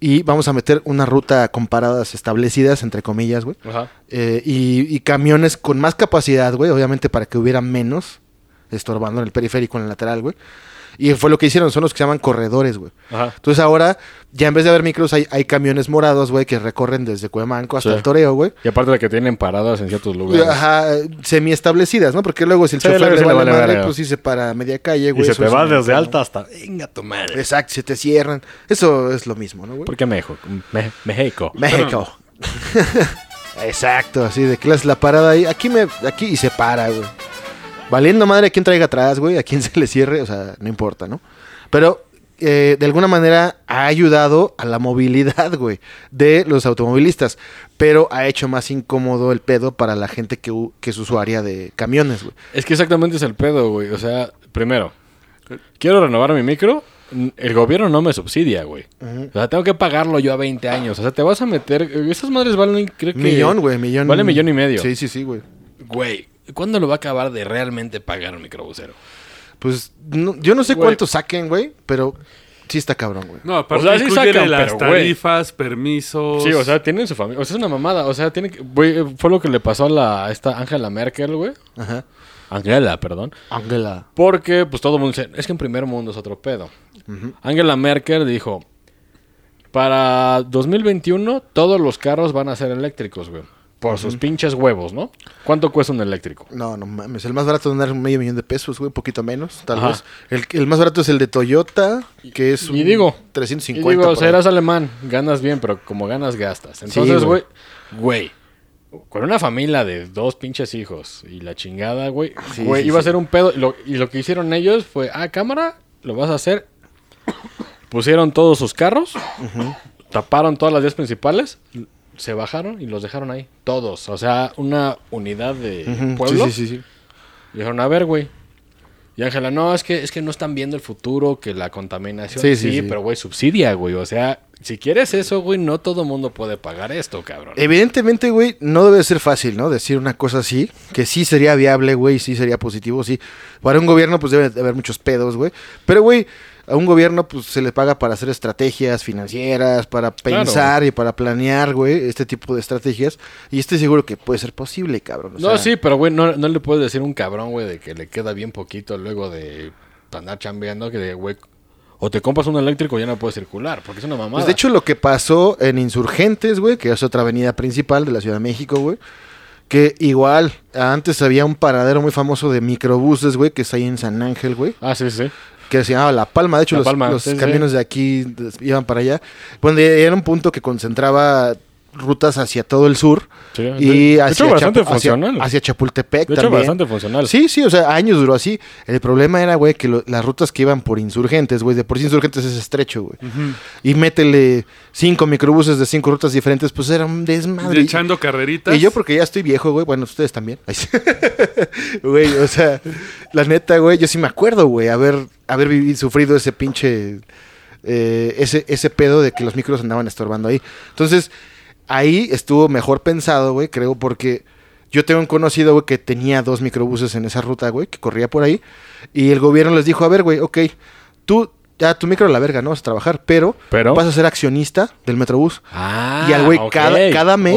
y vamos a meter una ruta con paradas establecidas, entre comillas, güey. Eh, y, y camiones con más capacidad, güey, obviamente para que hubiera menos estorbando en el periférico, en el lateral, güey. Y fue lo que hicieron, son los que se llaman corredores, güey. Ajá. Entonces ahora, ya en vez de haber micros, hay, hay camiones morados, güey, que recorren desde Cuemanco hasta Sí. el Toreo, güey. Y aparte de que tienen paradas en ciertos lugares. Ajá, semi-establecidas, ¿no? Porque luego si el Sí, chofer le vale madre, pues sí se para a media calle, y güey. se eso te va desde alta hasta... Venga tu madre. Exacto, se te cierran. Eso es lo mismo, ¿no, güey? ¿Por qué México? Me- México. [laughs] México. [laughs] Exacto, así de que le haces la parada ahí. Aquí me, aquí y se para, güey. Valiendo madre a quién traiga atrás, güey, a quién [laughs] se le cierre, o sea, no importa, ¿no? Pero eh, de alguna manera ha ayudado a la movilidad, güey, de los automovilistas. Pero ha hecho más incómodo el pedo para la gente que, es usuaria de camiones, güey. Es que exactamente es el pedo, güey. O sea, primero, quiero renovar mi micro. El gobierno no me subsidia, güey. O sea, tengo que pagarlo yo a 20 años. O sea, te vas a meter. Esas madres valen, creo que. Millón, güey, millón. Vale millón y medio. Sí, sí, sí, güey. Güey, ¿cuándo lo va a acabar de realmente pagar un microbusero? Pues no- yo no sé Güey. cuánto saquen, güey, pero sí está cabrón, güey. No, aparte O sea, sí sacan, las pero, güey. tarifas, permisos. Sí, o sea, tienen su familia. O sea, es una mamada. O sea, tiene que. güey, fue lo que le pasó a la a esta Angela Merkel, güey. Ajá. Angela, perdón. Ángela. Porque, pues todo el mundo dice, es que en primer mundo es otro pedo. Angela Merkel dijo, para 2021 todos los carros van a ser eléctricos, güey. Por sus pinches huevos, ¿no? ¿Cuánto cuesta un eléctrico? No, no mames. El más barato andar un medio millón de pesos, güey. Un poquito menos, tal Ajá. vez. El, el más barato es el de Toyota, que es un Y digo, 350. Y digo, ahí. serás alemán, ganas bien, pero como ganas, gastas. Entonces, güey. güey, güey, con una familia de dos pinches hijos y la chingada, güey, Sí, güey, sí, iba a ser un pedo. Y lo, y lo que hicieron ellos fue, ah, cámara, lo vas a hacer. Pusieron todos sus carros, taparon todas las vías principales, se bajaron y los dejaron ahí. Todos. O sea, una unidad de Ujú, pueblo. Sí, sí, sí. sí. Dijeron, a ver, güey. Y Ángela, no, es que, es que no están viendo el futuro, que la contaminación. Sí, Sí, sí, sí. pero güey, subsidia, güey. O sea, si quieres eso, güey, no todo mundo puede pagar esto, cabrón. Evidentemente, güey, no debe ser fácil, ¿no? Decir una cosa así, que sí sería viable, güey, sí sería positivo, sí. Para un gobierno, pues debe de haber muchos pedos, güey. Pero, güey, a un gobierno, pues se le paga para hacer estrategias financieras, para pensar y para planear, güey, este tipo de estrategias. Y estoy seguro que puede ser posible, cabrón. o no, sea, sí, pero güey, no, no le puedes decir a un cabrón, güey, de que le queda bien poquito luego de andar chambeando, que de, güey, o te compras un eléctrico o ya no puede circular, porque es una mamada. Pues de hecho, lo que pasó en Insurgentes, güey, que es otra avenida principal de la Ciudad de México, güey. Que igual, antes había un paradero muy famoso de microbuses, güey, que está ahí en San Ángel, güey. Ah, sí, sí. Que se llamaba La Palma. De hecho, La los, Palma, los sí, sí. camiones de aquí iban para allá. Bueno, era un punto que concentraba rutas hacia todo el sur Sí, de- y de hacia, hecho, bastante hacia- funcional. hacia Chapultepec De hecho, también. bastante funcional. Sí, sí, o sea, años duró así. El problema era, güey, que lo- las rutas que iban por insurgentes, güey, de por sí insurgentes es estrecho, güey. Y métele cinco microbuses de cinco rutas diferentes, pues era un desmadre. Y echando carreritas. Y yo porque ya estoy viejo, güey. Bueno, ustedes también. [laughs] [laughs] Güey, o sea, la neta, güey, yo sí me acuerdo, güey, haber, haber vivido, sufrido ese pinche... eh, ese, ese pedo de que los micros andaban estorbando ahí. Entonces, ahí estuvo mejor pensado, güey, creo, porque yo tengo un conocido, güey, que tenía dos microbuses en esa ruta, güey, que corría por ahí. Y el gobierno les dijo, a ver, güey, ok, tú... Ya tu micro a la verga, ¿no? Vas a trabajar, pero, Pero- vas a ser accionista del Metrobús. Ah, Y al güey cada, cada mes,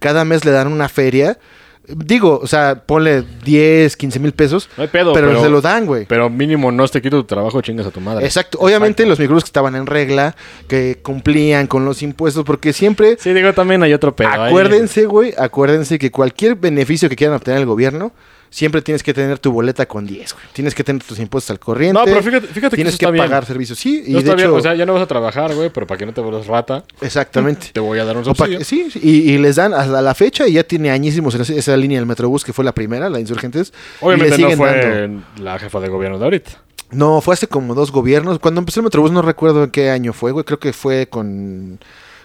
cada mes le dan una feria. Digo, o sea, ponle 10, 15 mil pesos. No hay pedo, pero, pero- se lo dan, güey. Pero mínimo no te quito tu trabajo, chingas a tu madre. Exacto. Obviamente los micros que estaban en regla, que cumplían con los impuestos, porque siempre, Sí, digo, también hay otro pedo. acuérdense, güey, acuérdense que cualquier beneficio que quieran obtener el gobierno, siempre tienes que tener tu boleta con 10, güey. Tienes que tener tus impuestos al corriente. No, pero fíjate, fíjate que Tienes que bien. pagar servicios. Sí, y No de está bien, hecho, o sea, ya no vas a trabajar, güey, pero para que no te vuelvas rata, exactamente. te voy a dar un subsidio. sí, sí, y, y les dan hasta la fecha y ya tiene añísimos en esa, esa línea del Metrobús que fue la primera, la de Insurgentes. y Obviamente no fue dando. la jefa de gobierno de ahorita. No, fue hace como dos gobiernos. Cuando empezó el Metrobús no recuerdo en qué año fue, güey. Creo que fue con,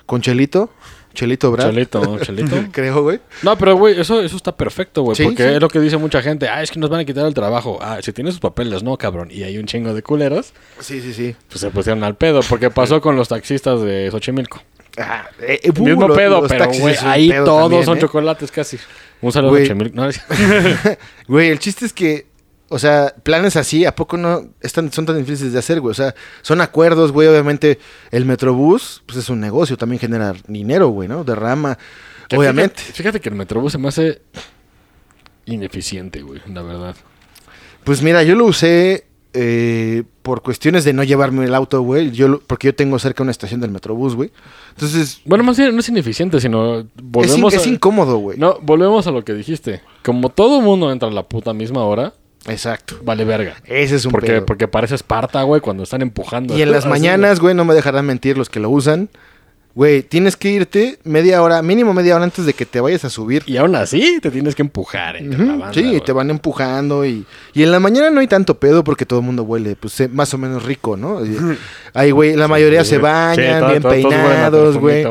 con Chelito. Chelito Brad. Chelito, [laughs] Chelito. Creo, güey. No, pero güey, eso, eso está perfecto, güey. Sí, porque sí. es lo que dice mucha gente. Ah, es que nos van a quitar el trabajo. Ah, si tienes sus papeles, no, cabrón. Y hay un chingo de culeros, Sí, sí, sí. pues se pusieron al pedo. Porque pasó con los taxistas de Xochimilco. Ah, eh, eh, uh, Mismo lo- pedo, pero güey, ahí todos también, son ¿eh? chocolates casi. Un saludo Güey. a Chemil. No, [laughs] Güey, el chiste es que, o sea, planes así, ¿a poco no están, son tan difíciles de hacer, güey? O sea, son acuerdos, güey. Obviamente, el Metrobús, pues es un negocio, también genera dinero, güey, ¿no? Derrama. que Obviamente. Fíjate, fíjate que el Metrobús se me hace ineficiente, güey, la verdad. Pues mira, yo lo usé eh, por cuestiones de no llevarme el auto, güey. Yo lo- porque yo tengo cerca una estación del Metrobús, güey. Entonces, Bueno, más bien no es ineficiente, sino es, in- volvemos es a... incómodo, güey. No, volvemos a lo que dijiste. Como todo mundo entra a la puta misma hora, Exacto. vale verga. Ese es un Porque, pedo. porque parece Esparta, güey, cuando están empujando. Y en las mañanas, güey, no me dejarán mentir los que lo usan. Güey, tienes que irte media hora, mínimo media hora antes de que te vayas a subir. Y aún así te tienes que empujar entre la banda, sí, güey. te van empujando y, y en la mañana no hay tanto pedo porque todo el mundo huele, pues eh, más o menos rico, ¿no? Y- Ay, güey, la mayoría Sí, se bañan, Sí, todo- bien todo- peinados, güey.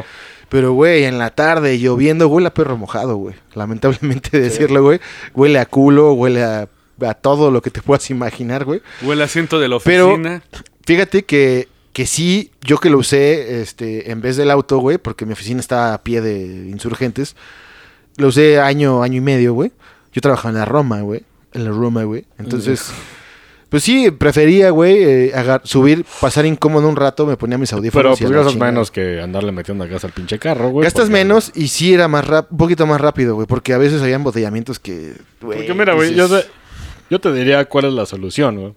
Pero, güey, en la tarde lloviendo, huele a perro mojado, güey. Lamentablemente [laughs] decirlo, güey. Huele a culo, huele a, a todo lo que te [laughs] puedas imaginar, güey. O el asiento de la Pero- oficina. Fíjate que, que sí, yo que lo usé este, en vez del auto, güey, porque mi oficina está a pie de insurgentes, lo usé año, año y medio, güey. Yo trabajaba en la Roma, güey. En la Roma, güey. Entonces, pues sí, prefería, güey, eh, subir, pasar incómodo un rato, me ponía mis Pero audífonos. y a pues menos que andarle metiendo gas al pinche carro, güey. Gastas porque- menos y sí era más rap- un poquito más rápido, güey, porque a veces había embotellamientos que, güey, Porque mira, güey, yo dices, yo te diría cuál es la solución, güey.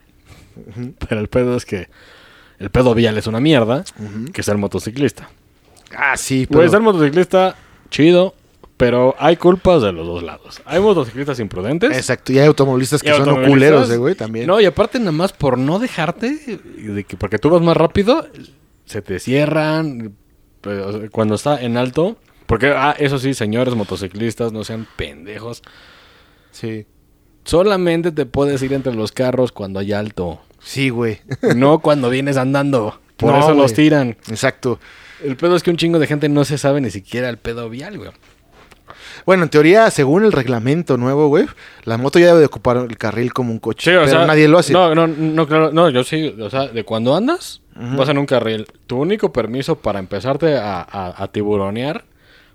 Pero el pedo es que el pedo vial es una mierda, que ser motociclista. Ah, sí, pero... ser motociclista, chido, pero hay culpas de los dos lados. Hay motociclistas imprudentes. Exacto, y hay automovilistas que y son automovilistas- culeros, eh, güey, también. No, y aparte nada más por no dejarte, de que, porque tú vas más rápido, se te cierran, pero, sea, cuando está en alto. Porque, ah, eso sí, señores motociclistas, no sean pendejos. Sí. Solamente te puedes ir entre los carros cuando hay alto. Sí, güey. [laughs] No cuando vienes andando. Por No, eso los tiran. Exacto. El pedo es que un chingo de gente no se sabe ni siquiera el pedo vial, güey. Bueno, en teoría, según el reglamento nuevo, güey, la moto ya debe de ocupar el carril como un coche. pero nadie lo hace. No, no, no, claro, no, yo sí, o sea, de cuando andas, vas en un carril. Tu único permiso para empezarte a, a- a tiburonear,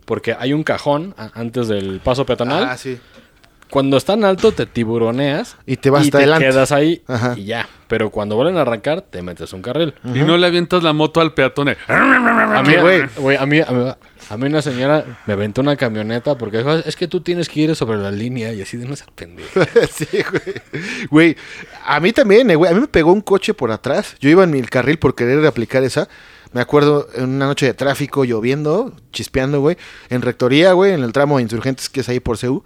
porque hay un cajón a- antes del paso peatonal. Ah, sí. Cuando está en alto, te tiburoneas Y te vas hasta te adelante. quedas ahí Ajá. y ya. Pero cuando vuelven a arrancar, te metes un carril. Y no le avientas la moto al peatón. A mí, güey, a mí, a mí, a mí una señora me aventó una camioneta porque dijo, es que tú tienes que ir sobre la línea y así de no ser pendejo. [laughs] sí, güey. Güey, a mí también, eh, güey. A mí me pegó un coche por atrás. Yo iba en mi carril por querer aplicar esa. Me acuerdo en una noche de tráfico, lloviendo, chispeando, güey. En rectoría, güey, en el tramo de insurgentes que es ahí por CEU.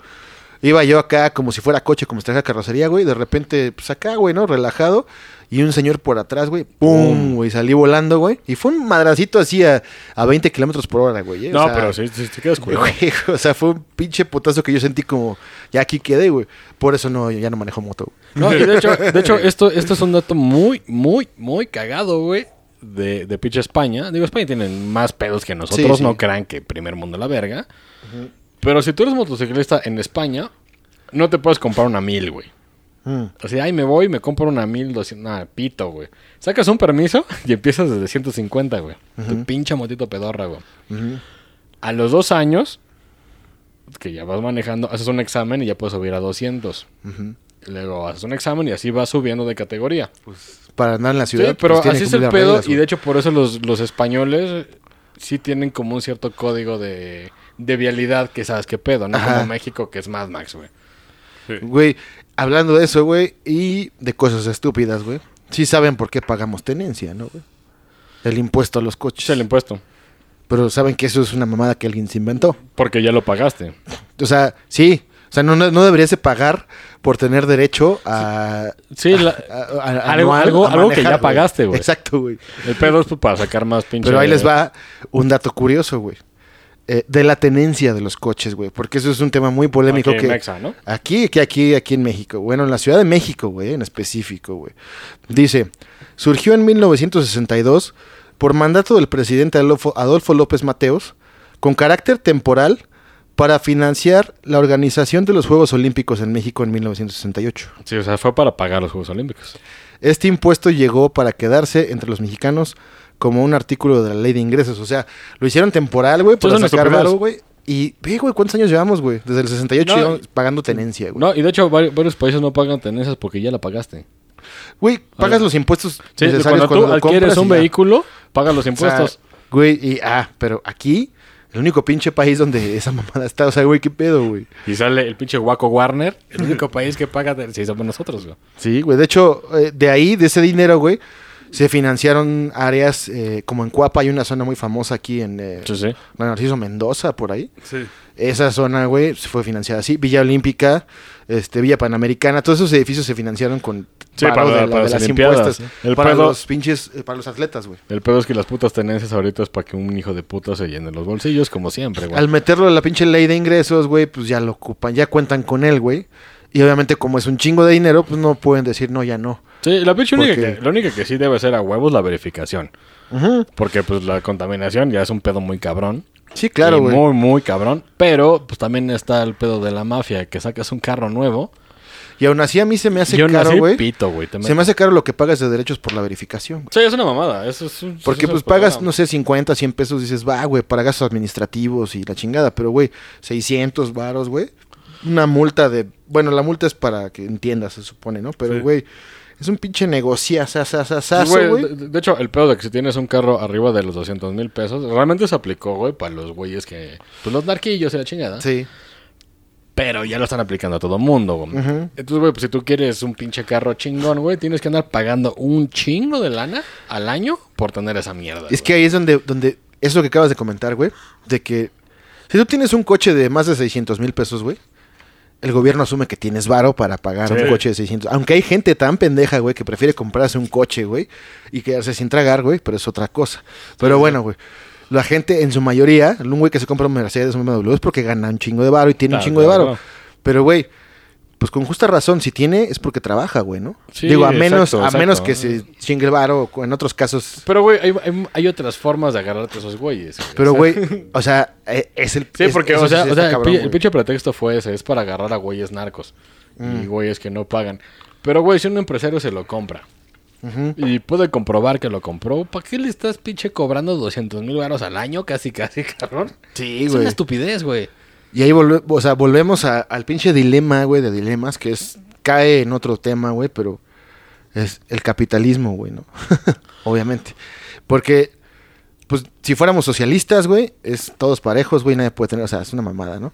Iba yo acá como si fuera coche, como si trajera carrocería, güey. De repente, pues acá, güey, ¿no? Relajado. Y un señor por atrás, güey. ¡Pum! Güey, salí volando, güey. Y fue un madracito así a, a 20 kilómetros por hora, güey. ¿eh? O No, sea, pero sí, sí, te quedas cuidado. Güey, [laughs] o sea, fue un pinche potazo que yo sentí como, ya aquí quedé, güey. Por eso no, ya no manejo moto. güey. No, y de hecho, de hecho [laughs] esto, esto es un dato muy, muy, muy cagado, güey. De, de pinche España. Digo, España tienen más pedos que nosotros. Sí, sí. No crean que primer mundo la verga. Pero si tú eres motociclista en España, no te puedes comprar una mil, güey. Mm. O sea, ay, me voy me compro una mil doscientos. Nah, pito, güey. Sacas un permiso [laughs] y empiezas desde 150, güey. Tu pinche motito pedorra, güey. A los dos años, que ya vas manejando, haces un examen y ya puedes subir a 200. Ujú. Luego haces un examen y así vas subiendo de categoría. Para andar en la Sí, ciudad. pero pues, así es el pedo reglas, y de hecho por eso los, los españoles sí tienen como un cierto código de, de vialidad que sabes qué pedo, no Ajá. como México que es Mad Max, güey. Güey, hablando de eso, güey, y de cosas estúpidas, güey. Sí saben por qué pagamos tenencia, ¿no, güey? El impuesto a los coches. Es el impuesto, Pero saben que eso es una mamada que alguien se inventó. porque ya lo pagaste. O sea, sí. O sea, no, no, deberías de pagar por tener derecho a... Sí, la- a- a- algo- anual algo- a algo que ya pagaste, güey. Exacto, güey. el pedo es pues, para sacar más pinche... Pero ahí les va un dato curioso, güey. Eh, de la tenencia de los coches, güey. Porque eso es un tema muy polémico Aquí que... Mexa, ¿no? Aquí, aquí, aquí, aquí en México. Bueno, en la Ciudad de México, güey, en específico, güey. Dice, surgió en 1962 por mandato del presidente Adolfo, Adolfo López Mateos, con carácter temporal para financiar la organización de los Juegos Olímpicos en México en 1968. Sí, o sea, fue para pagar los Juegos Olímpicos. Este impuesto llegó para quedarse entre los mexicanos como un artículo de la ley de ingresos. O sea, lo hicieron temporal, güey, para sacar varo, güey. Y ve, güey, ¿cuántos años llevamos, güey? Desde el 68 No, llevamos pagando tenencia, güey. No, y de hecho vari- varios países no pagan tenencias porque ya la pagaste. Güey, pagas los impuestos Sí, necesarios cuando tú cuando lo adquieres un vehículo, pagas los O sea, impuestos. güey, y ah, pero aquí, el único pinche país donde esa mamada está, o sea, güey, qué pedo, güey. y sale el pinche Waco Warner, el [laughs] único país que paga, sí, somos nosotros, güey. Sí, güey. De hecho, eh, de ahí, de ese dinero, güey, se financiaron áreas eh, como en Cuapa, hay una zona muy famosa aquí en eh, Sí, sí. la Narciso Mendoza, por ahí. Sí. Esa zona, güey, se fue financiada así. Villa Olímpica, este, Villa Panamericana, todos esos edificios se financiaron con para- de, la- para de las impuestas. para pedo- los pinches, eh, para los atletas, güey. El pedo es que las putas tenencias ahorita es para que un hijo de puta se llene los bolsillos, como siempre, güey. Al meterlo en la pinche ley de ingresos, güey, pues ya lo ocupan, ya cuentan con él, güey. Y obviamente, como es un chingo de dinero, pues no pueden decir no, ya no. Sí, la pinche única Porque- que, la única que sí debe ser a huevos la verificación. Ujú. Porque pues la contaminación ya es un pedo muy cabrón. Sí, claro, güey. Muy, muy cabrón. Pero pues también está el pedo de la mafia, que sacas un carro nuevo. Y aún así a mí se me hace caro, güey. Se me hace caro lo que pagas de derechos por la verificación. güey. Sí, es una mamada. Eso es un- Porque eso pues es pagas, problema. no sé, 50, 100 pesos, dices, va, güey, para gastos administrativos y la chingada. Pero, güey, 600 varos, güey. Una multa de... Bueno, la multa es para que entiendas, se supone, ¿no? Pero, Sí. güey, es un pinche negociazazazazo, güey, de, de hecho, el pedo de que si tienes un carro arriba de los 200 mil pesos, realmente se aplicó, güey, para los güeyes que... Pues los narquillos y la chingada. Sí. Pero ya lo están aplicando a todo mundo, güey. Entonces, güey, pues si tú quieres un pinche carro chingón, güey, tienes que andar pagando un chingo de lana al año por tener esa mierda. Es que ahí es donde, donde... Eso que acabas de comentar, güey. De que... Si tú tienes un coche de más de 600 mil pesos, güey. El gobierno asume que tienes varo para pagar Sí. un coche de 600. Aunque hay gente tan pendeja, güey, que prefiere comprarse un coche, güey, y quedarse sin tragar, güey, pero es otra cosa. Pero bueno, güey. La gente, en su mayoría, un güey que se compra un Mercedes, un BMW, es porque gana un chingo de varo y tiene un Claro, chingo de varo. Pero, güey, pues con justa razón, si tiene, es porque trabaja, güey, ¿no? Sí, Digo, a menos, exacto, a menos que se chingue el o en otros casos. Pero, güey, hay, hay- hay otras formas de agarrarte a esos güeyes. güey. Pero, güey, o sea, eh, [laughs] es el. Sí, es- porque, eso o sea, o sea, el, cabrón, el güey. pinche pretexto fue ese, es para agarrar a güeyes narcos y güeyes que no pagan. Pero, güey, si un empresario se lo compra y puede comprobar que lo compró, ¿para qué le estás pinche cobrando 200 mil baros al año? Casi, casi, [laughs] cabrón. Sí, Es güey. una estupidez, güey. Y ahí volve- o sea, volvemos a- al pinche dilema, güey, de dilemas, que es, cae en otro tema, güey, pero es el capitalismo, güey, ¿no? [laughs] Obviamente. Porque, pues, si fuéramos socialistas, güey, es todos parejos, güey, nadie puede tener, o sea, es una mamada, ¿no?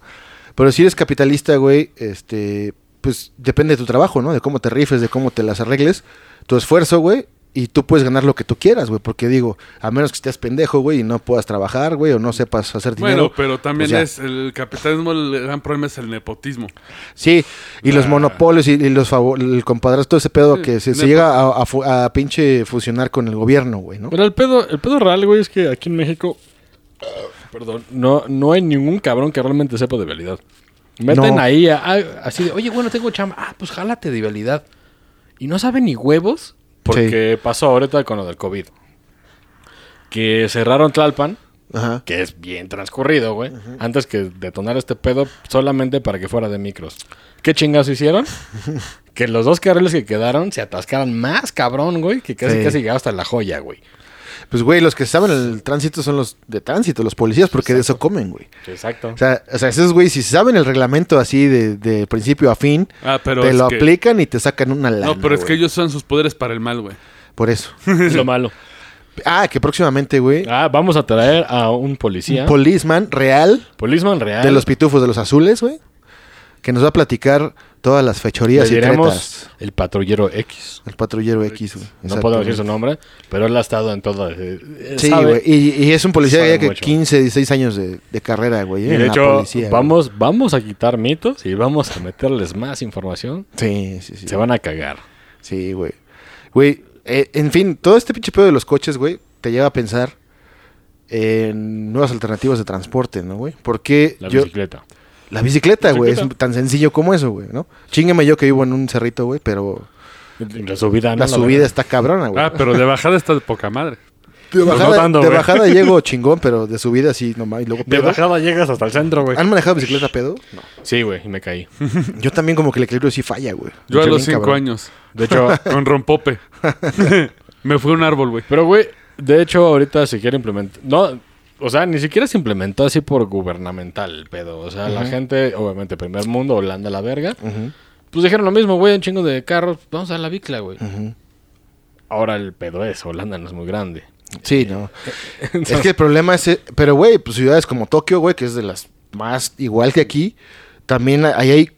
Pero si eres capitalista, güey, este, pues, depende de tu trabajo, ¿no? De cómo te rifes, de cómo te las arregles, tu esfuerzo, güey, y tú puedes ganar lo que tú quieras, güey, porque digo, a menos que estés pendejo, güey, y no puedas trabajar, güey, o no sepas hacer dinero. Bueno, pero también pues ya. es el capitalismo, el gran problema es el nepotismo. Sí, y los Ah. monopolios y, y los el compadrazgo, todo ese pedo Sí, que se, llega a, a fu- a pinche fusionar con el gobierno, güey, ¿no? Pero el pedo, el pedo real, güey, es que aquí en México, perdón, no, no hay ningún cabrón que realmente sepa de vialidad. Meten No. ahí a- a- así de, oye, bueno, tengo chamba. Ah, pues jálate de vialidad. Y no saben ni huevos porque pasó ahorita con lo del COVID. Que cerraron Tlalpan, Ajá. que es bien transcurrido, güey. Antes que detonar este pedo solamente para que fuera de micros. ¿Qué chingados hicieron? [laughs] que los dos carriles que quedaron se atascaran más cabrón, güey, que casi Sí. casi llegaba hasta la joya, güey. Pues, güey, los que saben el tránsito son los de tránsito, los policías, porque de eso comen, güey. Exacto. O sea, o sea, esos güey, si saben el reglamento así de, de principio a fin, Ah, pero te lo que- aplican y te sacan una lana. No, pero es que ellos usan sus poderes para el mal, güey. Por eso. [laughs] Es lo malo. Ah, que próximamente, güey, Ah, vamos a traer a un policía. un policeman real Policeman real. de los pitufos de los azules, güey, que nos va a platicar todas las Le fechorías y diremos tretas. el patrullero X. El patrullero X, güey. No puedo decir su nombre, pero él ha estado en todo. eh, eh, Sí, güey. Y, y es un policía sabe ya que mucho. 15, 16 años de, de carrera, güey. Y ¿eh? de hecho, policía, güey. vamos, vamos a quitar mitos y vamos a meterles más información. Sí, sí, sí. Se van a cagar. Sí, güey. Güey, eh, en fin, todo este pinche pedo de los coches, güey, te lleva a pensar en nuevas alternativas de transporte, ¿no, güey? Porque La yo... La bicicleta, güey, es tan sencillo como eso, güey, ¿no? Chingueme yo que vivo en un cerrito, güey, pero La subida, ¿no? la subida está cabrona, güey. Ah, pero de bajada está de poca madre. de no bajada, de [laughs] llego chingón, pero de subida sí, nomás. Y luego De bajada llegas hasta el centro, güey. ¿Han manejado bicicleta pedo? No. Sí, güey, y me caí. [laughs] Yo también como que el equilibrio sí falla, güey. Yo a los cinco cabrón. años, De hecho, [laughs] con rompope. Me fue un árbol, güey. pero güey, de hecho, ahorita se quiere implementar. No, O sea, ni siquiera se implementó así por gubernamental el pedo. O sea, la gente, obviamente, primer mundo, Holanda la verga. Ujú, Pues dijeron lo mismo, güey, un chingo de carros. Vamos a la bicla, güey. Ahora el pedo es, Holanda no es muy grande. Sí, no. [laughs] es que el problema es... eh, Pero, güey, pues ciudades como Tokio, güey, que es de las más igual que aquí, también ahí hay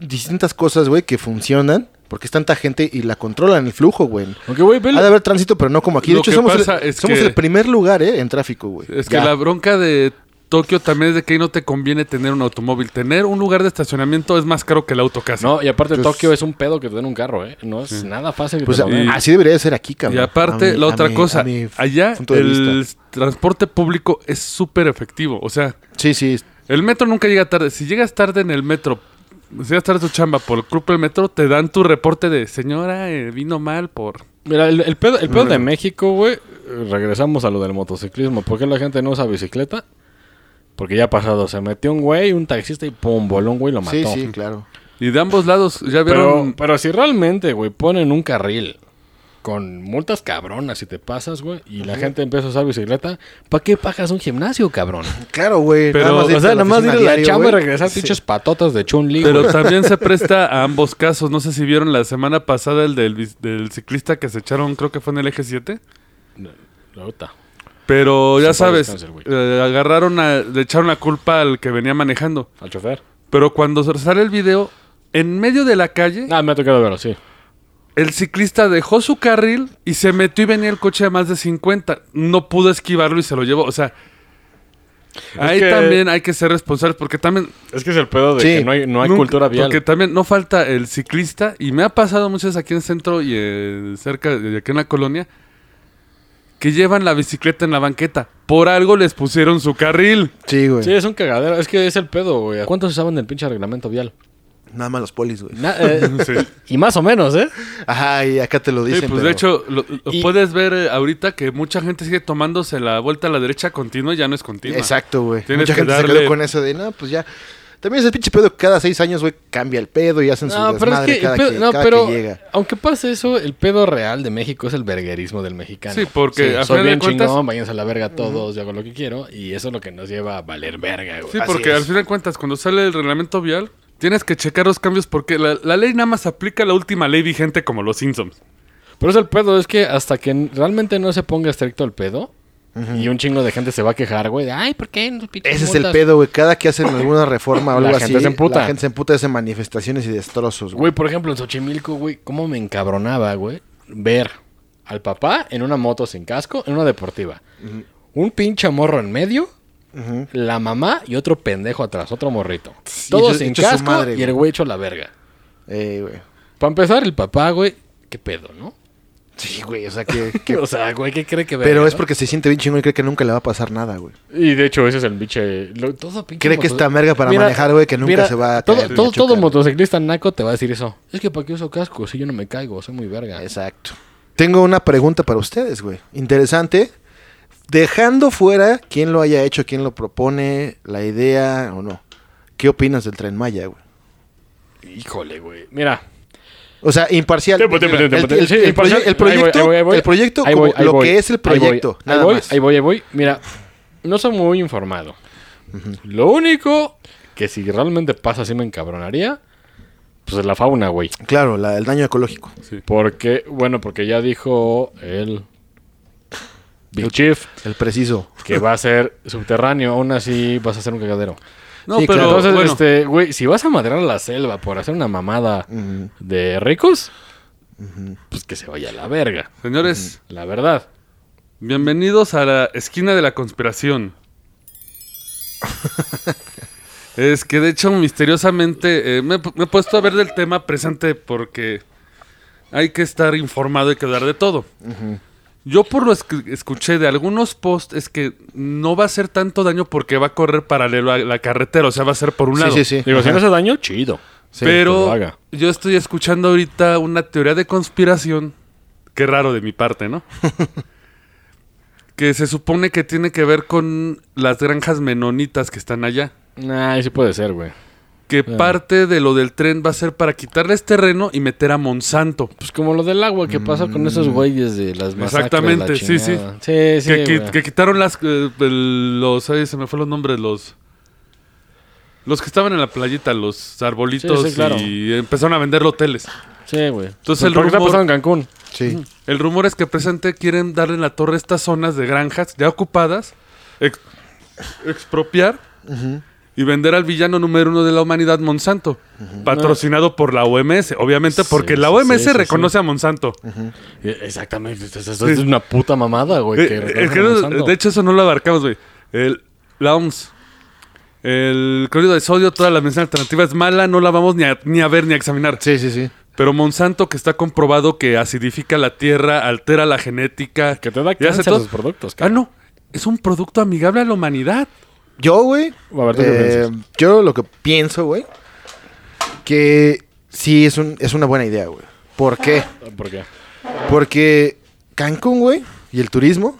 distintas cosas, güey, que funcionan porque es tanta gente y la controlan el flujo, güey. Aunque, güey, Ha de haber tránsito, pero no como aquí. De hecho, somos, el, es somos que- el primer lugar, ¿eh? En tráfico, güey. Es que Ya. la bronca de Tokio también es de que ahí no te conviene tener un automóvil. Tener un lugar de estacionamiento es más caro que el auto casi. No, y aparte Pues- Tokio es un pedo que te den un carro, ¿eh? No es nada fácil Pues y- así debería de ser aquí, cabrón. y aparte, mi- la otra mi- cosa, allá el vista. transporte público es súper efectivo. O sea, Sí, sí. el metro nunca llega tarde. Si llegas tarde en el metro, si llegas tarde a tu chamba por culpa del metro, te dan tu reporte de señora, eh, vino mal por... Mira, el, el pedo, el pedo de México, güey, eh, regresamos a lo del motociclismo. ¿Por qué la gente no usa bicicleta? Porque ya ha pasado, se metió un güey, un taxista y pum, voló un güey lo mató. Sí, sí, claro. Y de ambos lados, ya Pero, vieron... pero si realmente, güey, ponen un carril con multas cabronas si te pasas, güey, y la gente empieza a usar bicicleta, ¿para qué pagas un gimnasio, cabrón? Claro, güey. Pero, nada más de o sea, nada más ir a la diario, chamba y regresar Sí. pinches patotas de Chun-Li, Pero güey. también se [laughs] presta a ambos casos. No sé si vieron la semana pasada el del, del ciclista que se echaron, creo que fue en el eje 7. Puta. Pero ya sabes, descansar, eh, agarraron, a- le echaron la culpa al que venía manejando. Al chofer. Pero cuando se sale el video, en medio de la calle, Ah, me ha tocado verlo, sí. El ciclista dejó su carril y se metió y venía el coche a más de 50. No pudo esquivarlo y se lo llevó. O sea, ahí que- también hay que ser responsables porque también Es que es el pedo de Sí. que no hay, no hay Nunca- cultura vial. Porque también no falta el ciclista, y me ha pasado muchas veces aquí en el centro y eh, cerca de aquí en la colonia, que llevan la bicicleta en la banqueta. Por algo les pusieron su carril. Sí, güey. Sí, es un cagadero. Es que es el pedo, güey. ¿Cuántos usaban del pinche reglamento vial? Nada más los polis, güey. Na- eh, [laughs] Sí. y más o menos, ¿eh? Ajá, y acá te lo Sí, dicen. pues pero- de hecho, lo, lo Y- puedes ver eh, ahorita que mucha gente sigue tomándose la vuelta a la derecha continua y ya no es continua. Exacto, güey. Tienes Mucha que gente se darle- quedó con eso de, no, pues ya. También es el pinche pedo que cada seis años, güey, cambia el pedo y hacen su No, pero es que, el cada, pedo- que, no, cada pero que llega. aunque pase eso, el pedo real de México es el verguerismo del mexicano. Sí, porque a soy bien cuentas- chingón, váyanse a la verga todos, yo hago lo que quiero y eso es lo que nos lleva a valer verga, güey. Sí, Así porque es. al final de cuentas, cuando sale el reglamento vial, tienes que checar los cambios porque la, la ley nada más aplica la última ley vigente como los Simpsons. Pero es el pedo, es que hasta que realmente no se ponga estricto el pedo y un chingo de gente se va a quejar, güey, de, ay, ¿por qué? no Ese es el multas?" pedo, güey. Cada que hacen alguna reforma o La algo gente así, se emputa. la gente se emputa de manifestaciones y destrozos, güey. Güey, por ejemplo, en Xochimilco, güey, cómo me encabronaba, güey, ver al papá en una moto sin casco, en una deportiva. Un pinche morro en medio, La mamá y otro pendejo atrás, otro morrito. Sí, Todos hecho- sin casco madre, y el güey. hecho la verga. Eh, güey. Para empezar, el papá, güey, qué pedo, ¿no? Sí, güey, o sea que... que- [laughs] o sea, güey, ¿qué cree que Pero es no? porque se siente bien chingón y cree que nunca le va a pasar nada, güey. Y de hecho, ese es el pinche... lo- todo pinche Cree que está merga para manejar, güey, que nunca se va a todo, caer todo, todo motociclista naco te va a decir eso. Es que para qué uso casco si yo no me caigo, soy muy verga. Exacto. Tengo una pregunta para ustedes, güey. Interesante. Dejando fuera quién lo haya hecho, quién lo propone, la idea o no. ¿Qué opinas del Tren Maya, güey? Híjole, güey. Mira, O sea, imparcial. El- proyecto, ahí voy, ahí voy. el proyecto Ahí como voy, ahí lo que es el ahí voy, proyecto, Ahí voy, más. ahí voy, ahí voy. Mira, no soy muy informado. Lo único que si realmente pasa así me encabronaría, pues es la fauna, güey. Claro, la- el daño ecológico. Porque, bueno, porque ya dijo el Big Chief El preciso. que va a ser subterráneo, aún así vas a hacer un cagadero. No, Sí, pero claro. Entonces, bueno, este, güey, si vas a madrear a la selva por hacer una mamada de ricos, pues que se vaya a la verga. señores, La verdad. bienvenidos a la esquina de la conspiración. [laughs] es que de hecho, misteriosamente, eh, me, me he puesto a ver del tema presente porque hay que estar informado y que hablar de todo. Yo por lo que escuché de algunos posts es que no va a hacer tanto daño porque va a correr paralelo a la carretera, o sea, va a ser por un Sí, lado. sí, sí. Digo, si no Ajá. hace daño, chido. Sí, Pero haga. yo estoy escuchando ahorita una teoría de conspiración. Qué raro de mi parte, ¿no? [laughs] que se supone que tiene que ver con las granjas menonitas que están allá. Nah, sí puede ser, güey. Que parte de lo del tren va a ser para quitarles terreno y meter a Monsanto. Pues como lo del agua que pasó con esos güeyes de las masacres. Exactamente, la sí, sí. Sí, sí, que, qui- güey. que quitaron las eh, los ay, se me fue los nombres los los que estaban en la playita, los arbolitos Sí, sí, claro. y empezaron a vender hoteles. Sí, güey. Entonces, el ¿Por qué está rumor- pasando en Cancún? Sí. El rumor es que presente quieren darle en la torre estas zonas de granjas ya ocupadas, ex- expropiar y vender al villano número uno de la humanidad, Monsanto, patrocinado por la OMS, obviamente porque Sí, la OMS sí, sí, reconoce a Monsanto. Eh, Exactamente. Eso eso es una puta mamada, güey. Eh, que eh, que de hecho, eso no lo abarcamos, güey. El- La OMS. El clorhido de sodio, toda la medicina alternativa es mala, no la vamos ni a, ni a ver ni a examinar. Sí, sí, sí. Pero Monsanto, que está comprobado que acidifica la tierra, altera la genética. Que te da cáncer sus productos. Ah, no. Es un producto amigable a la humanidad. Yo, güey. A ver, ¿tú qué eh, piensas? yo lo que pienso, güey. Que sí es, un, es una buena idea, güey. ¿Por qué? ¿Por qué? Porque Cancún, güey, y el turismo.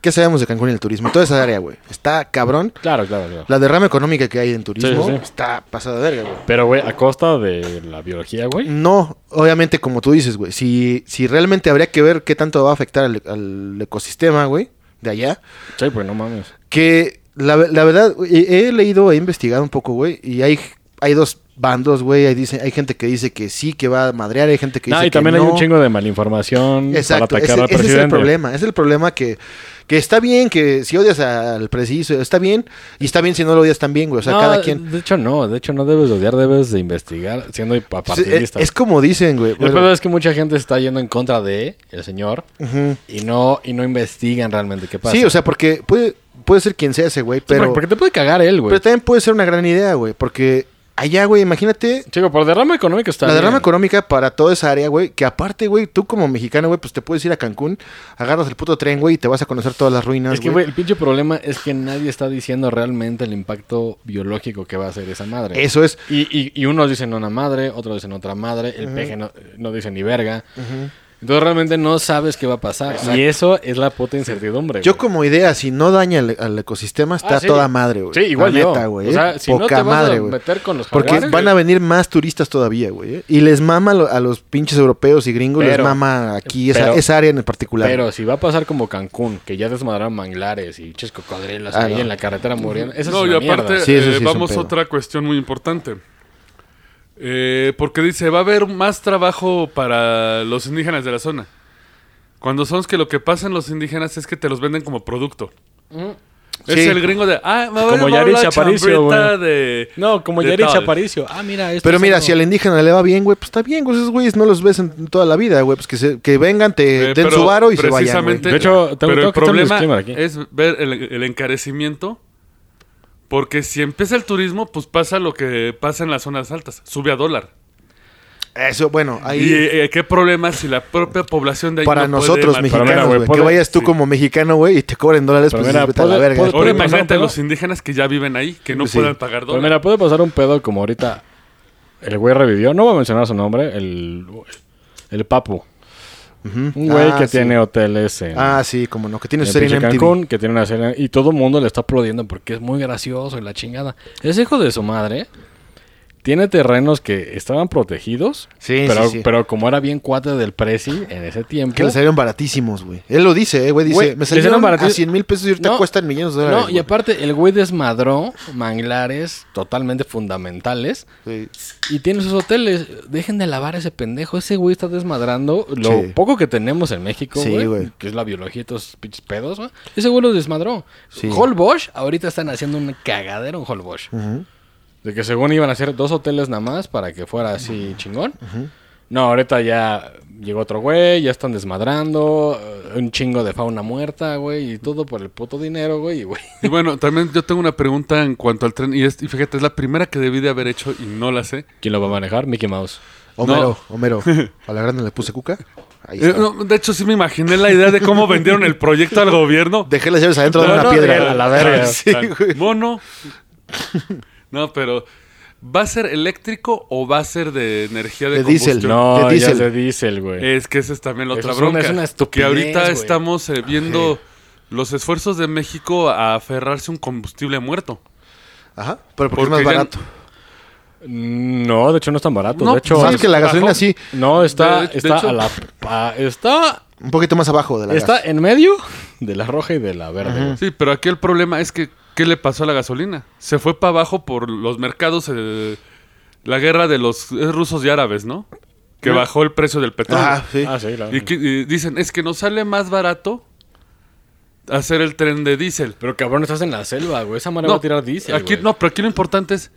¿Qué sabemos de Cancún y el turismo? Toda esa área, güey. Está cabrón. Claro, claro, claro. La derrama económica que hay en turismo Sí, sí, sí. está pasada de verga, güey. Pero, güey, a costa de la biología, güey. No, obviamente, como tú dices, güey. Si, si realmente habría que ver qué tanto va a afectar al, al ecosistema, güey, de allá. Sí, pues no mames. Que la, la verdad, he, he leído, he investigado un poco, güey, y hay, hay dos bandos, güey. Hay, dice, hay gente que dice que sí, que va a madrear, hay gente que dice No, y que también hay un chingo de malinformación Exacto, para ese, atacar al ese es el problema, es el problema que, que está bien que si odias al preciso, está bien, y está bien si no lo odias también, güey, o sea, No, cada quien... De hecho, no. De hecho, no debes de odiar, debes de investigar siendo Es, apartidista. es como dicen, güey. El pedo es que mucha gente está yendo en contra de el señor y no y no investigan realmente qué pasa. Sí, o sea, porque puede, puede ser quien sea ese güey, Sí, pero, porque, porque te puede cagar él, güey. pero también puede ser una gran idea, güey, porque allá, güey, imagínate Chico, por derrama económica está la derrama bien. económica para toda esa área, güey, que aparte, güey, tú como mexicano, güey, pues te puedes ir a Cancún, agarras el puto tren, güey, y te vas a conocer todas las ruinas, Es que, güey, el pinche problema es que nadie está diciendo realmente el impacto biológico que va a hacer esa madre. Eso es. Y, y, y unos dicen una madre, otros dicen otra madre, el peje no, no dice ni verga. Entonces realmente no sabes qué va a pasar. Y eso es la puta incertidumbre. Yo güey. como idea, si no daña al, al ecosistema, está Ah, sí. toda madre, güey. Sí, igual La yo. neta, güey. O sea, ¿eh? no Poca te vas a madre, güey. meter con los Porque jaguares, van a venir más turistas todavía, güey. ¿eh? Y les mama a lo- a los pinches europeos y gringos, les mama aquí esa, pero- esa área en particular. Pero si va a pasar como Cancún, que ya desmadraron manglares y ches cocodrilos Ah, ahí no. en la carretera muriendo. Eso No, es y una aparte, mierda. Sí, eso eh, sí vamos a otra cuestión muy importante. Eh, porque dice, va a haber más trabajo para los indígenas de la zona. Cuando son que lo que pasa en los indígenas es que te los venden como producto. Es Sí. el gringo de, ah, me va a Como Yaritza la Aparicio, de... No, como tal". Aparicio. Ah, mira, esto Pero es mira, algo- si al indígena le va bien, güey, pues está bien, güey. Esos güeyes no los ves en toda la vida, güey. Pues que, se- que vengan, te Eh, den su varo y se vayan, güey. De hecho, tengo- pero tengo el que problema aquí. es ver el, el encarecimiento. Porque si empieza el turismo, pues pasa lo que pasa en las zonas altas. Sube a dólar. Eso, bueno, ahí... ¿Y eh, qué problema si la propia población de ahí para no nosotros Pero mexicanos, güey. Que vayas tú sí. como mexicano, güey, y te cobren dólares, Pero pues mira, vete a la verga. puede- Ahora imagínate a los indígenas que ya viven ahí, que no Sí. puedan pagar Pero dólares. mira, puede pasar un pedo como ahorita. El güey revivió, no voy a mencionar su nombre, el, el Papu. Un güey Ah, que sí. tiene hoteles en, Ah, sí, como no, que tiene en serie en. Cancún, que tiene una serie y todo el mundo le está aplaudiendo porque es muy gracioso y la chingada. Ese hijo de su madre tiene terrenos que estaban protegidos, Sí, pero, sí, sí. pero como era bien cuate del Prezi en ese tiempo. Que le salieron baratísimos, güey. Él lo dice, eh, güey. Dice, Güey, me salieron a baratísimos. 100 mil pesos y ahorita No, cuestan millones de dólares. No, y güey. aparte el güey desmadró manglares totalmente fundamentales Sí. y tiene sus hoteles. Dejen de lavar ese pendejo. Ese güey está desmadrando lo Sí. poco que tenemos en México, güey, güey. que es la biología y esos pinches pedos, güey. Ese güey lo desmadró. Holbox, ahorita están haciendo un cagadero en Holbox. Ujú. De que según iban a hacer dos hoteles nada más para que fuera así chingón. No, ahorita ya llegó otro güey, ya están desmadrando, eh, un chingo de fauna muerta, güey, y todo por el puto dinero, güey, y, güey. Y bueno, también yo tengo una pregunta en cuanto al tren. Y, es, y fíjate, es la primera que debí de haber hecho y no la sé. ¿Quién lo va a manejar? Mickey Mouse. Homero, Homero. [laughs] A la grande le puse cuca. Ahí Eh, no, de hecho, sí me imaginé la idea de cómo vendieron el proyecto al gobierno. Dejé las llaves adentro de No, una no, piedra. a la verga. Sí, güey. Mono. [laughs] No, pero ¿va a ser eléctrico o va a ser de energía de, De diésel. combustión? No, de diésel. es de diésel, güey. Es que esa es también la Eso otra es una- bronca. es una que estupidez, ahorita güey. estamos eh, viendo los esfuerzos de México a aferrarse a un combustible muerto. Ajá. Pero porque es más Porque ya- barato. No, de hecho no es tan barato. No, de hecho, Más que la gasolina bajó. sí, no está, De- de está hecho- a la, a- está, un poquito más abajo de la está gas. en medio de la roja y de la verde. güey. Sí, pero aquí el problema es que, ¿qué le pasó a la gasolina? Se fue para abajo por los mercados, eh, la guerra de los rusos y árabes, ¿no? Que bajó el precio del petróleo. Ah, sí. Ah, sí, claro. Y, que- y dicen, es que nos sale más barato hacer el tren de diésel. Pero cabrón, estás en la selva, güey. Esa madre va a tirar diésel, aquí, güey. no, pero aquí lo importante es,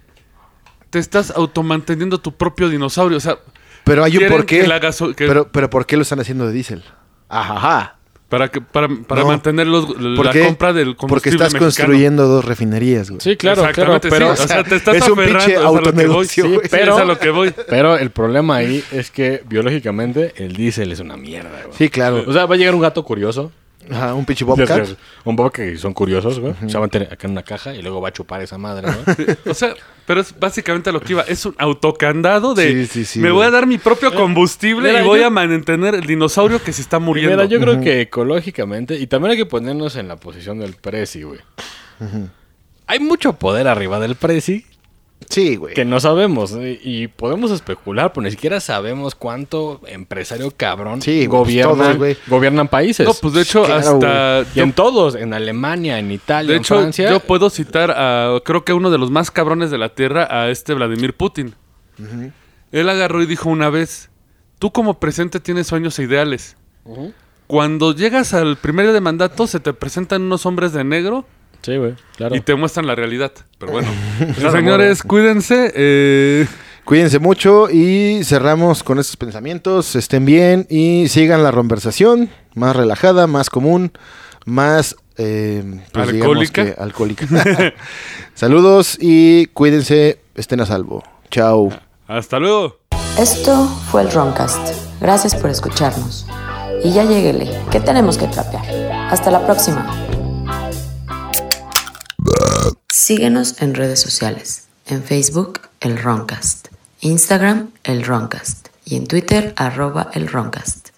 te estás automanteniendo tu propio dinosaurio. O sea, Pero hay un quieren por qué. que la gaso- que- Pero, pero ¿por qué lo están haciendo de diésel? Ajá. Para, que, para, para No. mantener los- ¿Por la qué? compra del Porque combustible estás mexicano. construyendo dos refinerías, güey. Sí, claro, claro. Exactamente, Pero, sí. O sea, te estás es un aferrando, pinche es a lo que voy. autonegocio, Sí, pero- es a lo que voy. pero el problema ahí es que biológicamente el diésel es una mierda, güey. Sí, claro. O sea, va a llegar un gato curioso. Ajá, un pinche bobcat. Un bobcat que son curiosos, güey. Se va a meter acá en una caja y luego va a chupar esa madre, güey. [laughs] O sea, pero es básicamente a lo que iba. Es un autocandado de Sí, sí, sí, me güey. voy a dar mi propio combustible Mira, y voy yo- a mantener el dinosaurio que se está muriendo. Mira, yo creo que ecológicamente, y también hay que ponernos en la posición del Prezi, güey. Hay mucho poder arriba del Prezi Sí, güey. que no sabemos. Y podemos especular, pero ni siquiera sabemos cuánto empresario cabrón Sí, pues gobiernan, todos, güey. gobiernan países. No, pues de hecho, Claro, hasta. y en todos, en Alemania, en Italia, De en hecho, Francia. yo puedo citar a, creo que uno de los más cabrones de la Tierra, a este Vladimir Putin. Él agarró y dijo una vez, tú como presidente tienes sueños e ideales. Cuando llegas al primer día de mandato, se te presentan unos hombres de negro Sí, güey, claro. y te muestran la realidad. Pero bueno, [laughs] Claro, señores, cuídense. eh, Cuídense mucho y cerramos con estos pensamientos. Estén bien y sigan la conversación más relajada, más común, más eh, pues Alcohólica. que alcohólica. [laughs] [laughs] Saludos y cuídense, estén a salvo. Chao. hasta luego. Esto fue el Roncast. Gracias por escucharnos. Y ya lleguele, que tenemos que trapear. Hasta la próxima. Síguenos en redes sociales. En Facebook, el Roncast. Instagram, el Roncast. Y en Twitter, arroba el Roncast.